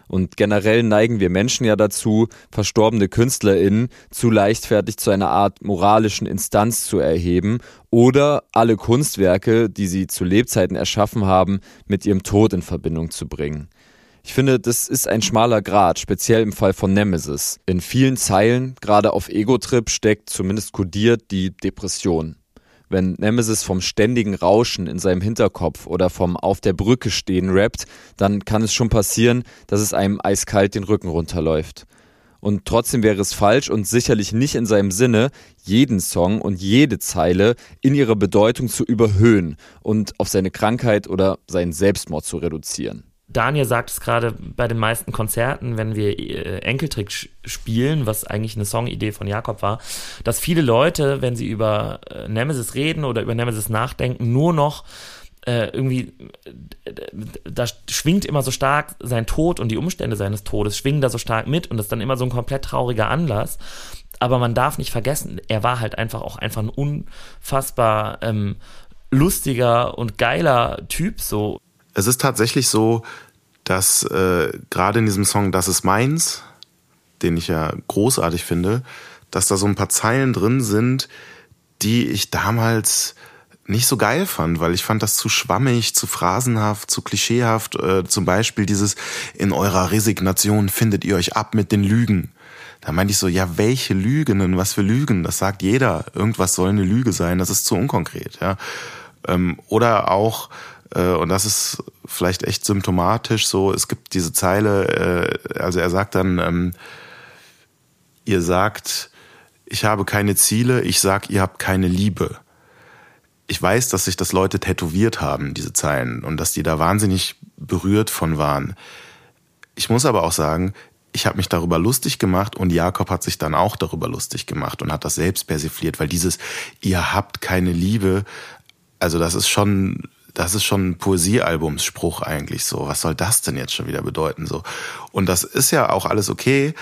Und generell neigen wir Menschen ja dazu, verstorbene KünstlerInnen zu leichtfertig zu einer Art moralischen Instanz zu erheben oder alle Kunstwerke, die sie zu Lebzeiten erschaffen haben, mit ihrem Tod in Verbindung zu bringen. Ich finde, das ist ein schmaler Grad, speziell im Fall von Nemesis. In vielen Zeilen, gerade auf Ego-Trip, steckt zumindest kodiert die Depression. Wenn Nemesis vom ständigen Rauschen in seinem Hinterkopf oder vom Auf der Brücke stehen rappt, dann kann es schon passieren, dass es einem eiskalt den Rücken runterläuft. Und trotzdem wäre es falsch und sicherlich nicht in seinem Sinne, jeden Song und jede Zeile in ihrer Bedeutung zu überhöhen und auf seine Krankheit oder seinen Selbstmord zu reduzieren. Daniel sagt es gerade bei den meisten Konzerten, wenn wir äh, Enkeltrick spielen, was eigentlich eine Songidee von Jakob war, dass viele Leute, wenn sie über äh, Nemesis reden oder über Nemesis nachdenken, nur noch äh, irgendwie, äh, da schwingt immer so stark sein Tod und die Umstände seines Todes schwingen da so stark mit und das ist dann immer so ein komplett trauriger Anlass. Aber man darf nicht vergessen, er war halt einfach auch einfach ein unfassbar ähm, lustiger und geiler Typ so. Es ist tatsächlich so, dass äh, gerade in diesem Song Das ist meins, den ich ja großartig finde, dass da so ein paar Zeilen drin sind, die ich damals nicht so geil fand, weil ich fand das zu schwammig, zu phrasenhaft, zu klischeehaft. Äh, zum Beispiel dieses in eurer Resignation findet ihr euch ab mit den Lügen. Da meinte ich so, ja, welche Lügen denn? Was für Lügen? Das sagt jeder. Irgendwas soll eine Lüge sein. Das ist zu unkonkret, ja. Ähm, oder auch und das ist vielleicht echt symptomatisch so. Es gibt diese Zeile, äh, also er sagt dann, ähm, ihr sagt, ich habe keine Ziele, ich sag, ihr habt keine Liebe. Ich weiß, dass sich das Leute tätowiert haben, diese Zeilen, und dass die da wahnsinnig berührt von waren. Ich muss aber auch sagen, ich habe mich darüber lustig gemacht und Jakob hat sich dann auch darüber lustig gemacht und hat das selbst persifliert, weil dieses ihr habt keine Liebe, also das ist schon das ist schon ein Poesiealbumsspruch eigentlich so. Was soll das denn jetzt schon wieder bedeuten so? Und das ist ja auch alles okay,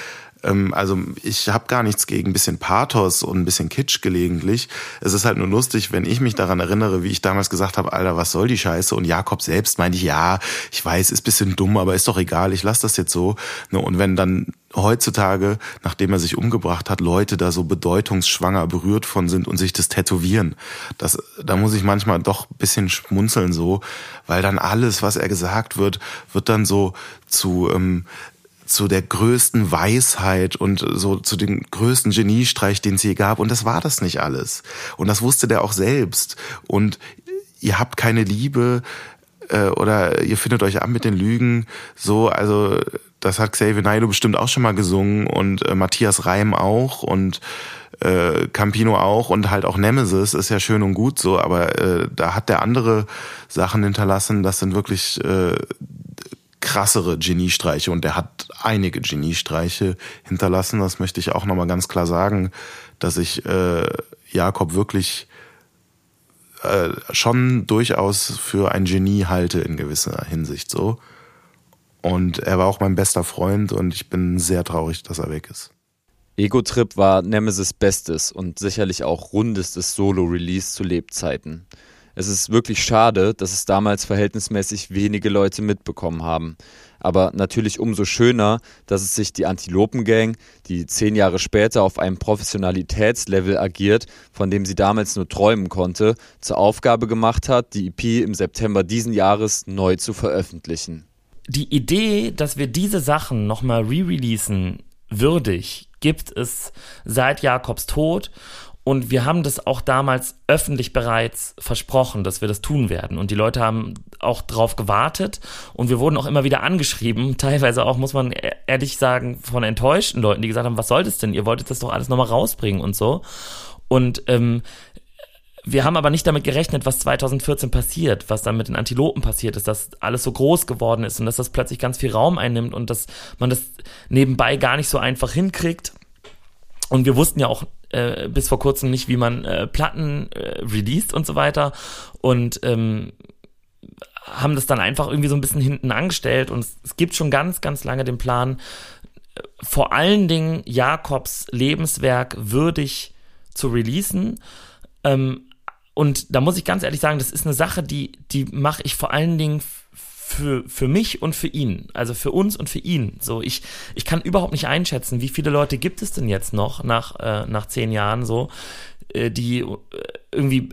ähm, also ich habe gar nichts gegen ein bisschen Pathos und ein bisschen Kitsch gelegentlich. Es ist halt nur lustig, wenn ich mich daran erinnere, wie ich damals gesagt habe, Alter, was soll die Scheiße? Und Jakob selbst meinte ja, ich weiß, ist bisschen dumm, aber ist doch egal, ich lasse das jetzt so. Ne, und wenn dann heutzutage, nachdem er sich umgebracht hat, Leute da so bedeutungsschwanger berührt von sind und sich das tätowieren. Das, da muss ich manchmal doch bisschen schmunzeln so, weil dann alles, was er gesagt wird, wird dann so zu ähm, zu der größten Weisheit und so zu dem größten Geniestreich, den es je gab. Und das war das nicht alles. Und das wusste der auch selbst. Und ihr habt keine Liebe äh, oder ihr findet euch ab mit den Lügen. So, also das hat Xavier Naidoo bestimmt auch schon mal gesungen und äh, Matthias Reim auch und äh, Campino auch und halt auch Nemesis ist ja schön und gut so, aber äh, da hat der andere Sachen hinterlassen. Das sind wirklich äh, krassere Geniestreiche und er hat einige Geniestreiche hinterlassen. Das möchte ich auch nochmal ganz klar sagen, dass ich äh, Jakob wirklich äh, schon durchaus für ein Genie halte in gewisser Hinsicht so. Und er war auch mein bester Freund und ich bin sehr traurig, dass er weg ist. Ego Trip war Nemesis bestes und sicherlich auch rundestes Solo-Release zu Lebzeiten. Es ist wirklich schade, dass es damals verhältnismäßig wenige Leute mitbekommen haben. Aber natürlich umso schöner, dass es sich die Antilopen-Gang, die zehn Jahre später auf einem Professionalitätslevel agiert, von dem sie damals nur träumen konnte, zur Aufgabe gemacht hat, die EP im September diesen Jahres neu zu veröffentlichen. Die Idee, dass wir diese Sachen nochmal re-releasen, würdig, gibt es seit Jakobs Tod. Und wir haben das auch damals öffentlich bereits versprochen, dass wir das tun werden. Und die Leute haben auch drauf gewartet. Und wir wurden auch immer wieder angeschrieben, [LAUGHS] teilweise auch, muss man e-, ehrlich sagen, von enttäuschten Leuten, die gesagt haben, was soll das denn? Ihr wolltet das doch alles nochmal rausbringen und so. Und ähm, wir haben aber nicht damit gerechnet, was 2014 passiert, was dann mit den Antilopen passiert ist, dass alles so groß geworden ist und dass das plötzlich ganz viel Raum einnimmt und dass man das nebenbei gar nicht so einfach hinkriegt. Und wir wussten ja auch äh, bis vor kurzem nicht, wie man äh, Platten äh, released und so weiter. Und ähm, haben das dann einfach irgendwie so ein bisschen hinten angestellt. Und es, es gibt schon ganz, ganz lange den Plan, äh, vor allen Dingen Jakobs Lebenswerk würdig zu releasen. Ähm, und da muss ich ganz ehrlich sagen, das ist eine Sache, die, die mache ich vor allen Dingen für, für mich und für ihn, also für uns und für ihn. So, ich, ich kann überhaupt nicht einschätzen, wie viele Leute gibt es denn jetzt noch nach, äh, nach zehn Jahren so, äh, die äh, irgendwie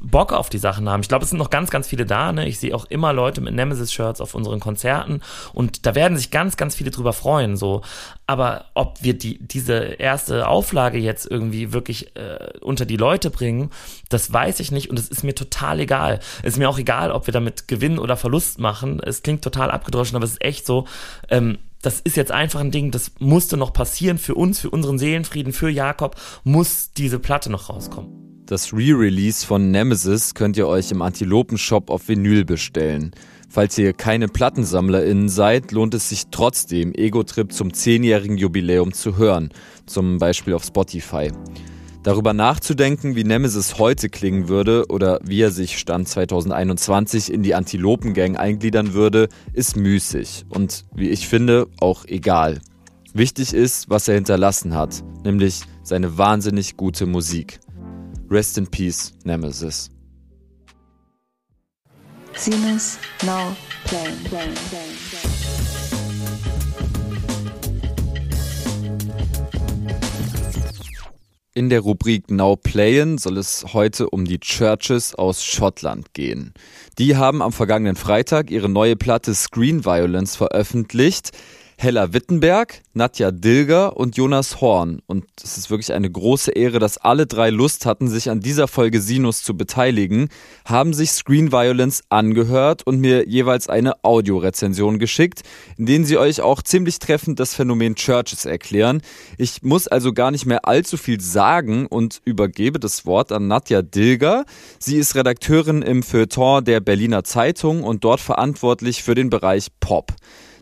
Bock auf die Sachen haben. Ich glaube, es sind noch ganz, ganz viele da. Ne? Ich sehe auch immer Leute mit Nemesis-Shirts auf unseren Konzerten und da werden sich ganz, ganz viele drüber freuen. So, aber ob wir die diese erste Auflage jetzt irgendwie wirklich äh, unter die Leute bringen, das weiß ich nicht und es ist mir total egal. Es ist mir auch egal, ob wir damit Gewinn oder Verlust machen. Es klingt total abgedroschen, aber es ist echt so. Ähm, das ist jetzt einfach ein Ding, das musste noch passieren für uns, für unseren Seelenfrieden, für Jakob, muss diese Platte noch rauskommen. Das Re-Release von Nemesis könnt ihr euch im Antilopen-Shop auf Vinyl bestellen. Falls ihr keine PlattensammlerInnen seid, lohnt es sich trotzdem, Ego-Trip zum 10-jährigen Jubiläum zu hören, zum Beispiel auf Spotify. Darüber nachzudenken, wie Nemesis heute klingen würde oder wie er sich Stand 2021 in die Antilopen-Gang eingliedern würde, ist müßig und, wie ich finde, auch egal. Wichtig ist, was er hinterlassen hat, nämlich seine wahnsinnig gute Musik. Rest in Peace, Nemesis. Sinus now playing. playing, playing, playing. In der Rubrik Now Playen soll es heute um die Churches aus Schottland gehen. Die haben am vergangenen Freitag ihre neue Platte Screen Violence veröffentlicht. Hella Wittenberg, Nadja Dilger und Jonas Horn. Und es ist wirklich eine große Ehre, dass alle drei Lust hatten, sich an dieser Folge Sinus zu beteiligen, haben sich Screen Violence angehört und mir jeweils eine Audiorezension geschickt, in denen sie euch auch ziemlich treffend das Phänomen Churches erklären. Ich muss also gar nicht mehr allzu viel sagen und übergebe das Wort an Nadja Dilger. Sie ist Redakteurin im Feuilleton der Berliner Zeitung und dort verantwortlich für den Bereich Pop.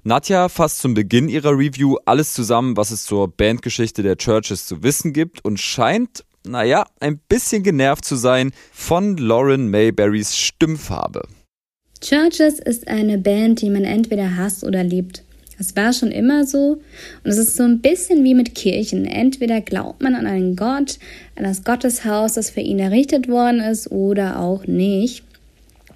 Nadja fasst zum Beginn ihrer Review alles zusammen, was es zur Bandgeschichte der Churches zu wissen gibt und scheint, naja, ein bisschen genervt zu sein von Lauren Mayberrys Stimmfarbe. Churches ist eine Band, die man entweder hasst oder liebt. Das war schon immer so und es ist so ein bisschen wie mit Kirchen. Entweder glaubt man an einen Gott, an das Gotteshaus, das für ihn errichtet worden ist, oder auch nicht.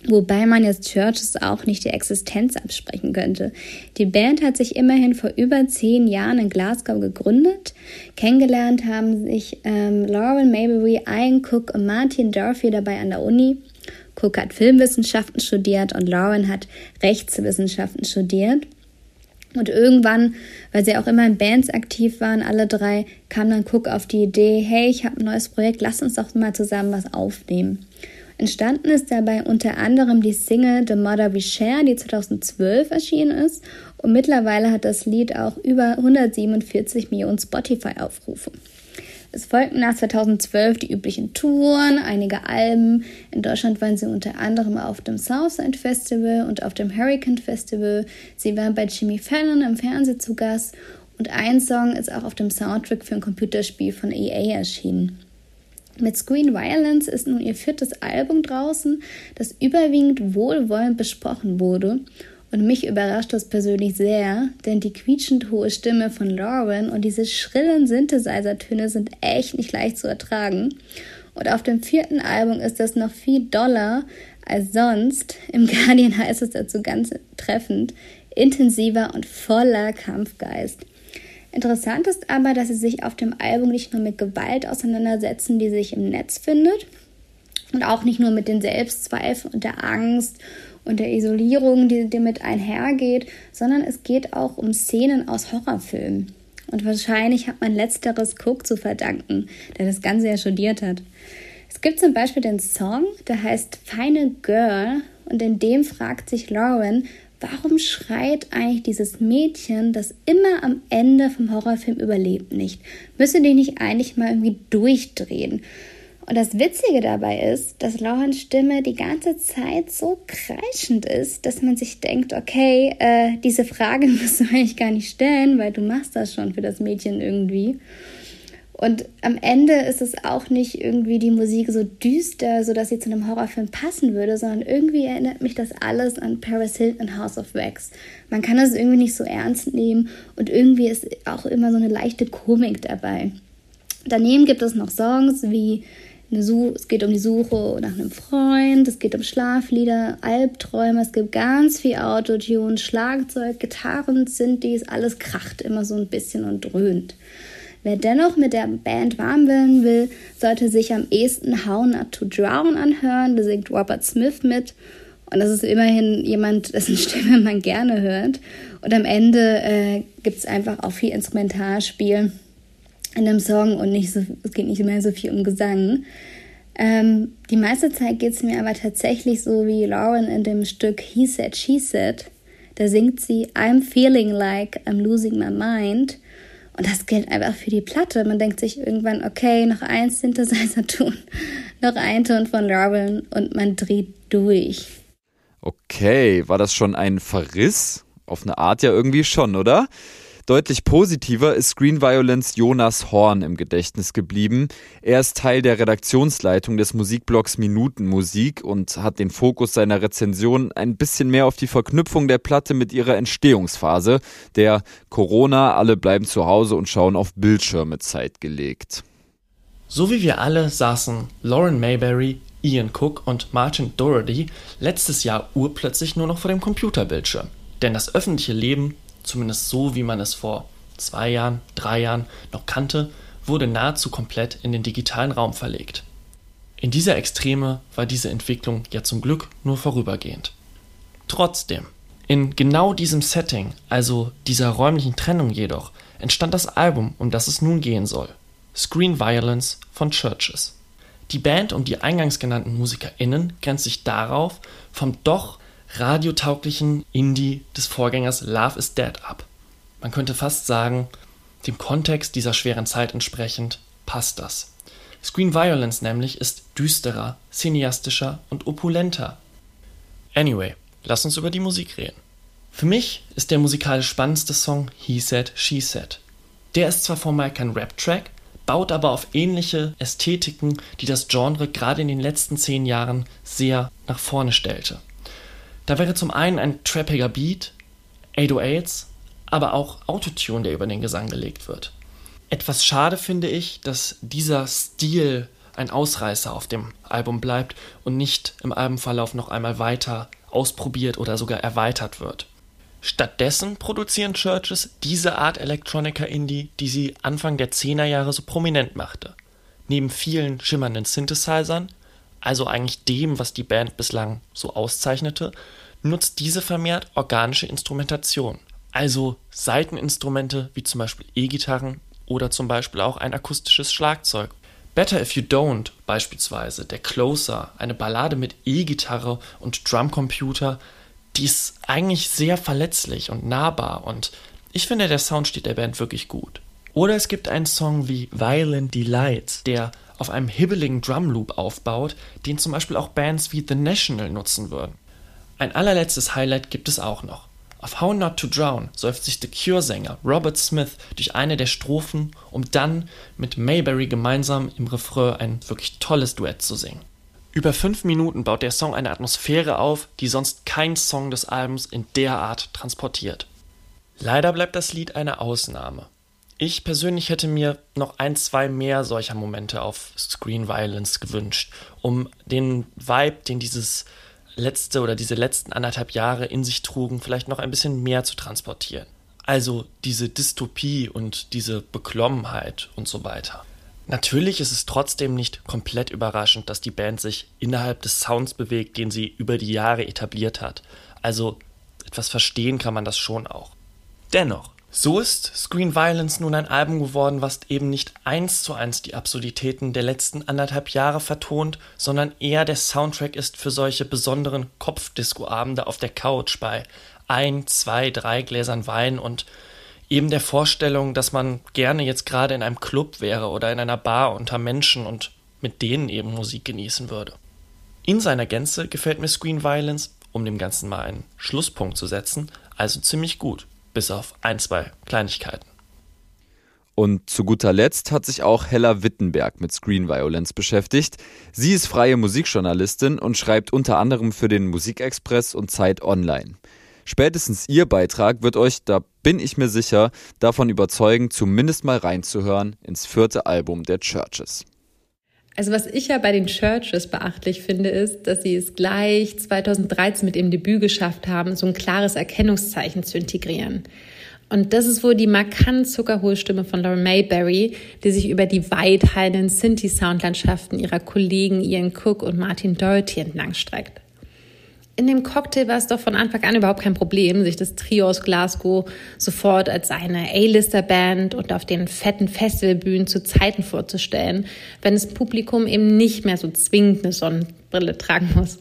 Wobei man jetzt Churches auch nicht die Existenz absprechen könnte. Die Band hat sich immerhin vor über zehn Jahren in Glasgow gegründet. Kennengelernt haben sich ähm, Lauren Mayberry, Ian Cook und Martin Durfee dabei an der Uni. Cook hat Filmwissenschaften studiert und Lauren hat Rechtswissenschaften studiert. Und irgendwann, weil sie auch immer in Bands aktiv waren, alle drei, kam dann Cook auf die Idee, hey, ich habe ein neues Projekt, lass uns doch mal zusammen was aufnehmen. Entstanden ist dabei unter anderem die Single The Mother We Share, die 2012 erschienen ist. Und mittlerweile hat das Lied auch über 147 Millionen Spotify-Aufrufe. Es folgten nach 2012 die üblichen Touren, einige Alben. In Deutschland waren sie unter anderem auf dem Southside Festival und auf dem Hurricane Festival. Sie waren bei Jimmy Fallon im Fernsehen zu Gast und ein Song ist auch auf dem Soundtrack für ein Computerspiel von EA erschienen. Mit Screen Violence ist nun ihr viertes Album draußen, das überwiegend wohlwollend besprochen wurde. Und mich überrascht das persönlich sehr, denn die quietschend hohe Stimme von Lauren und diese schrillen Synthesizer-Töne sind echt nicht leicht zu ertragen. Und auf dem vierten Album ist das noch viel doller als sonst. Im [LAUGHS] Guardian heißt es dazu ganz treffend, intensiver und voller Kampfgeist. Interessant ist aber, dass sie sich auf dem Album nicht nur mit Gewalt auseinandersetzen, die sich im Netz findet, und auch nicht nur mit den Selbstzweifeln und der Angst und der Isolierung, die damit einhergeht, sondern es geht auch um Szenen aus Horrorfilmen. Und wahrscheinlich hat man letzteres Cook zu verdanken, der das Ganze ja studiert hat. Es gibt zum Beispiel den Song, der heißt Final Girl und in dem fragt sich Lauren, warum schreit eigentlich dieses Mädchen, das immer am Ende vom Horrorfilm überlebt, nicht? Müsste die nicht eigentlich mal irgendwie durchdrehen? Und das Witzige dabei ist, dass Laurens Stimme die ganze Zeit so kreischend ist, dass man sich denkt, okay, äh, diese Frage [LAUGHS] musst du eigentlich gar nicht stellen, weil du machst das schon für das Mädchen irgendwie. Und am Ende ist es auch nicht irgendwie die Musik so düster, so dass sie zu einem Horrorfilm passen würde, sondern irgendwie erinnert mich das alles an Paris Hilton House of Wax. Man kann das irgendwie nicht so ernst nehmen und irgendwie ist auch immer so eine leichte Komik dabei. Daneben gibt es noch Songs wie es geht um die Suche nach einem Freund, es geht um Schlaflieder, Albträume, es gibt ganz viel Autotune, Schlagzeug, Gitarren, Synthes, alles kracht immer so ein bisschen und dröhnt. Wer dennoch mit der Band warm werden will, sollte sich am ehesten How Not to Drown anhören. Da singt Robert Smith mit. Und das ist immerhin jemand, dessen [LAUGHS] Stimme man gerne hört. Und am Ende äh, gibt es einfach auch viel Instrumentalspiel in dem Song und nicht so, es geht nicht mehr so viel um Gesang. Ähm, die meiste Zeit geht es mir aber tatsächlich so wie Lauren in dem Stück He Said, She Said. Da singt sie I'm feeling like I'm losing my mind. Und das gilt einfach für die Platte. Man denkt sich irgendwann, okay, noch ein Synthesizer-Ton, [LAUGHS] noch ein Ton von Lauren und man dreht durch. Okay, war das schon ein Verriss? Auf eine Art ja irgendwie schon, oder? Deutlich positiver ist Screen Violence Jonas Horn im Gedächtnis geblieben. Er ist Teil der Redaktionsleitung des Musikblogs Minuten Musik und hat den Fokus seiner Rezension ein bisschen mehr auf die Verknüpfung der Platte mit ihrer Entstehungsphase, der Corona, alle bleiben zu Hause und schauen auf Bildschirme Zeit gelegt. So wie wir alle saßen Lauren Mayberry, Ian Cook und Martin Doherty letztes Jahr urplötzlich nur noch vor dem Computerbildschirm. Denn das öffentliche Leben zumindest so wie man es vor zwei Jahren, drei Jahren noch kannte, wurde nahezu komplett in den digitalen Raum verlegt. In dieser Extreme war diese Entwicklung ja zum Glück nur vorübergehend. Trotzdem, in genau diesem Setting, also dieser räumlichen Trennung jedoch, entstand das Album, um das es nun gehen soll. Screen Violence von Churches. Die Band um die eingangs genannten MusikerInnen grenzt sich darauf vom doch radiotauglichen Indie des Vorgängers Love is Dead ab. Man könnte fast sagen, dem Kontext dieser schweren Zeit entsprechend passt das. Screen Violence nämlich ist düsterer, cineastischer und opulenter. Anyway, lass uns über die Musik reden. Für mich ist der musikalisch spannendste Song He Said, She Said. Der ist zwar formal kein Rap-Track, baut aber auf ähnliche Ästhetiken, die das Genre gerade in den letzten zehn Jahren sehr nach vorne stellte. Da wäre zum einen ein trappiger Beat, 808s, aber auch Autotune, der über den Gesang gelegt wird. Etwas schade finde ich, dass dieser Stil ein Ausreißer auf dem Album bleibt und nicht im Albumverlauf noch einmal weiter ausprobiert oder sogar erweitert wird. Stattdessen produzieren Churches diese Art Electronica Indie, die sie Anfang der 10er Jahre so prominent machte. Neben vielen schimmernden Synthesizern also eigentlich dem, was die Band bislang so auszeichnete, nutzt diese vermehrt organische Instrumentation, also Saiteninstrumente wie zum Beispiel E-Gitarren oder zum Beispiel auch ein akustisches Schlagzeug. Better If You Don't beispielsweise, der Closer, eine Ballade mit E-Gitarre und Drumcomputer, die ist eigentlich sehr verletzlich und nahbar und ich finde, der Sound steht der Band wirklich gut. Oder es gibt einen Song wie Violent Delight, der auf einem hibbeligen Drumloop aufbaut, den zum Beispiel auch Bands wie The National nutzen würden. Ein allerletztes Highlight gibt es auch noch. Auf How Not to Drown säuft sich The Cure-Sänger Robert Smith durch eine der Strophen, um dann mit Mayberry gemeinsam im Refrain ein wirklich tolles Duett zu singen. Über fünf Minuten baut der Song eine Atmosphäre auf, die sonst kein Song des Albums in der Art transportiert. Leider bleibt das Lied eine Ausnahme. Ich persönlich hätte mir noch ein, zwei mehr solcher Momente auf Screen Violence gewünscht, um den Vibe, den dieses letzte oder diese letzten anderthalb Jahre in sich trugen, vielleicht noch ein bisschen mehr zu transportieren. Also diese Dystopie und diese Beklommenheit und so weiter. Natürlich ist es trotzdem nicht komplett überraschend, dass die Band sich innerhalb des Sounds bewegt, den sie über die Jahre etabliert hat. Also etwas verstehen kann man das schon auch. Dennoch, So ist Screen Violence nun ein Album geworden, was eben nicht eins zu eins die Absurditäten der letzten anderthalb Jahre vertont, sondern eher der Soundtrack ist für solche besonderen Kopfdisco-Abende auf der Couch bei ein, zwei, drei Gläsern Wein und eben der Vorstellung, dass man gerne jetzt gerade in einem Club wäre oder in einer Bar unter Menschen und mit denen eben Musik genießen würde. In seiner Gänze gefällt mir Screen Violence, um dem Ganzen mal einen Schlusspunkt zu setzen, also ziemlich gut bis auf ein, zwei Kleinigkeiten. Und zu guter Letzt hat sich auch Hella Wittenberg mit Screen Violence beschäftigt. Sie ist freie Musikjournalistin und schreibt unter anderem für den Musikexpress und Zeit Online. Spätestens ihr Beitrag wird euch, da bin ich mir sicher, davon überzeugen, zumindest mal reinzuhören ins vierte Album der Churches. Also was ich ja bei den Churches beachtlich finde, ist, dass sie es gleich 2013 mit ihrem Debüt geschafft haben, so ein klares Erkennungszeichen zu integrieren. Und das ist wohl die markant zuckerhohe Stimme von Lauren Mayberry, die sich über die weithallenden Sinti-Soundlandschaften ihrer Kollegen Ian Cook und Martin Doherty entlangstreckt in dem Cocktail war es doch von Anfang an überhaupt kein Problem, sich das Trio aus Glasgow sofort als eine A-Lister-Band und auf den fetten Festivalbühnen zu Zeiten vorzustellen, wenn das Publikum eben nicht mehr so zwingend eine Sonnenbrille tragen muss.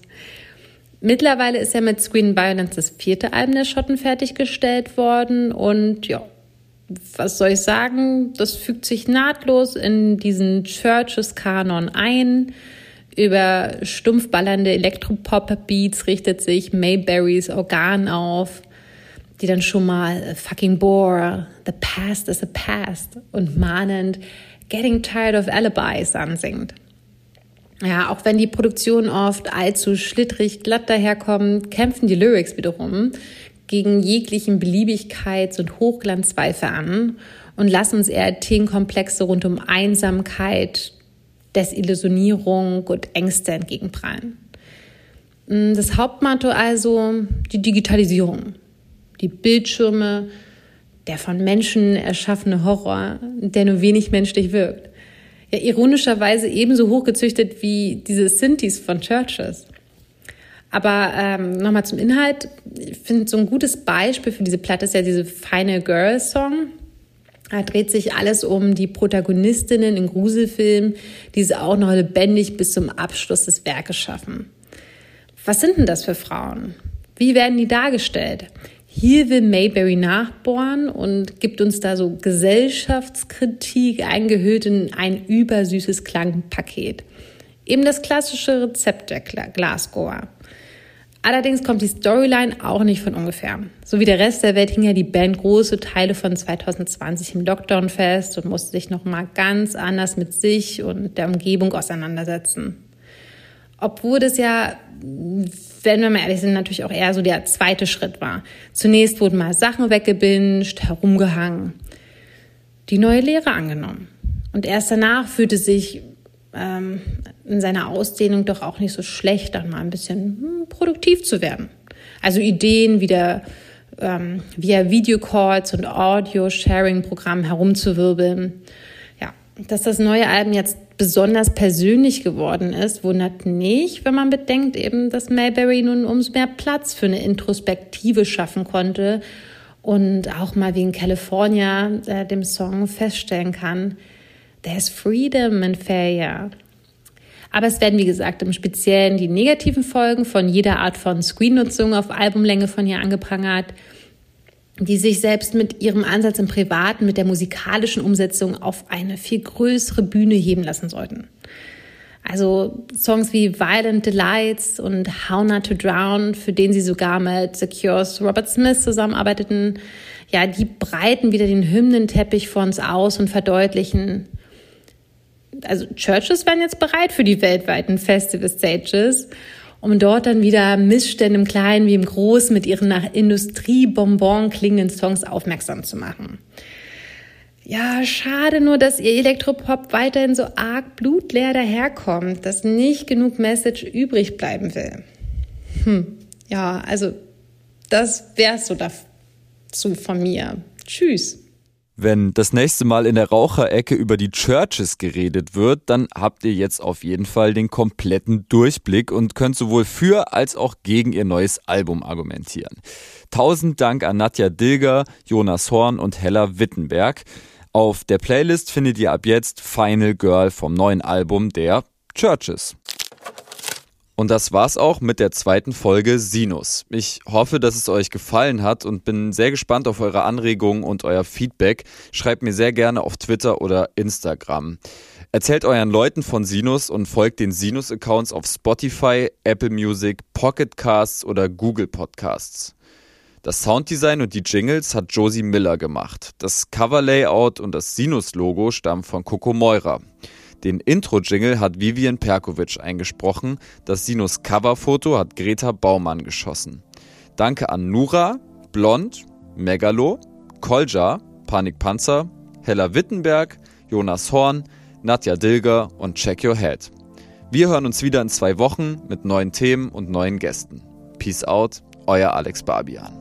Mittlerweile ist ja mit Screen Violence das vierte Album der Schotten fertiggestellt worden und ja, was soll ich sagen? Das fügt sich nahtlos in diesen Churches-Kanon ein. Über stumpfballernde Elektropop-Beats richtet sich Mayberrys Organ auf, die dann schon mal fucking bore, the past is a past und mahnend Getting Tired of Alibis ansingt. Ja, auch wenn die Produktionen oft allzu schlittrig glatt daherkommen, kämpfen die Lyrics wiederum gegen jeglichen Beliebigkeits- und Hochglanzweifel an und lassen uns eher Themenkomplexe rund um Einsamkeit, Desillusionierung und Ängste entgegenprallen. Mm, das Hauptmotto also die Digitalisierung, die Bildschirme, der von Menschen erschaffene Horror, der nur wenig menschlich wirkt. Ja, ironischerweise ebenso hochgezüchtet wie diese Synthes von Churches. Aber ähm, nochmal zum Inhalt. Ich finde, so ein gutes Beispiel für diese Platte ist ja diese Final Girl Song. Da dreht sich alles um die Protagonistinnen in Gruselfilmen, die sie auch noch lebendig bis zum Abschluss des Werkes schaffen. Was sind denn das für Frauen? Wie werden die dargestellt? Hier will Mayberry nachbohren und gibt uns da so Gesellschaftskritik eingehüllt in ein übersüßes Klangpaket. Eben das klassische Rezept der Glasgower. Allerdings kommt die Storyline auch nicht von ungefähr. So wie der Rest der Welt hing ja die Band große Teile von 2020 im Lockdown fest und musste sich nochmal ganz anders mit sich und der Umgebung auseinandersetzen. Obwohl das ja, wenn wir mal ehrlich sind, natürlich auch eher so der zweite Schritt war. Zunächst wurden mal Sachen weggebinged, herumgehangen, die neue Lehre angenommen. Und erst danach fühlte sich ähm, in seiner Ausdehnung doch auch nicht so schlecht, dann mal ein bisschen hm, produktiv zu werden. Also Ideen wieder ähm, via Videocalls und Audio-Sharing-Programmen herumzuwirbeln. Ja, dass das neue Album jetzt besonders persönlich geworden ist, wundert nicht, wenn man bedenkt eben, dass Mayberry nun umso mehr Platz für eine Introspektive schaffen konnte und auch mal wie in California äh, dem Song feststellen kann, There's freedom in failure. Aber es werden, wie gesagt, im Speziellen die negativen Folgen von jeder Art von Screen-Nutzung auf Albumlänge von ihr angeprangert, die sich selbst mit ihrem Ansatz im Privaten, mit der musikalischen Umsetzung auf eine viel größere Bühne heben lassen sollten. Also Songs wie Violent Delights und How Not to Drown, für den sie sogar mit The Cure's Robert Smith zusammenarbeiteten, ja, die breiten wieder den Hymnenteppich vor uns aus und verdeutlichen, also Churches wären jetzt bereit für die weltweiten Festival-Stages, um dort dann wieder Missstände im Kleinen wie im Großen mit ihren nach Industriebonbon klingenden Songs aufmerksam zu machen. Ja, schade nur, dass ihr Elektropop weiterhin so arg blutleer daherkommt, dass nicht genug Message übrig bleiben will. Hm, ja, also das wär's so dazu von mir. Tschüss. Wenn das nächste Mal in der Raucherecke über die Churches geredet wird, dann habt ihr jetzt auf jeden Fall den kompletten Durchblick und könnt sowohl für als auch gegen ihr neues Album argumentieren. Tausend Dank an Nadja Dilger, Jonas Horn und Hella Wittenberg. Auf der Playlist findet ihr ab jetzt Final Girl vom neuen Album der Churches. Und das war's auch mit der zweiten Folge Sinus. Ich hoffe, dass es euch gefallen hat und bin sehr gespannt auf eure Anregungen und euer Feedback. Schreibt mir sehr gerne auf Twitter oder Instagram. Erzählt euren Leuten von Sinus und folgt den Sinus-Accounts auf Spotify, Apple Music, Pocket Casts oder Google Podcasts. Das Sounddesign und die Jingles hat Josie Miller gemacht. Das Cover-Layout und das Sinus-Logo stammen von Coco Meurer. Den Intro-Jingle hat Vivian Perkovic eingesprochen. Das Sinus Coverfoto hat Greta Baumann geschossen. Danke an Nura, Blond, Megalo, Kolja, Panikpanzer, Hella Wittenberg, Jonas Horn, Nadja Dilger und Check Your Head. Wir hören uns wieder in zwei Wochen mit neuen Themen und neuen Gästen. Peace out, euer Alex Barbian.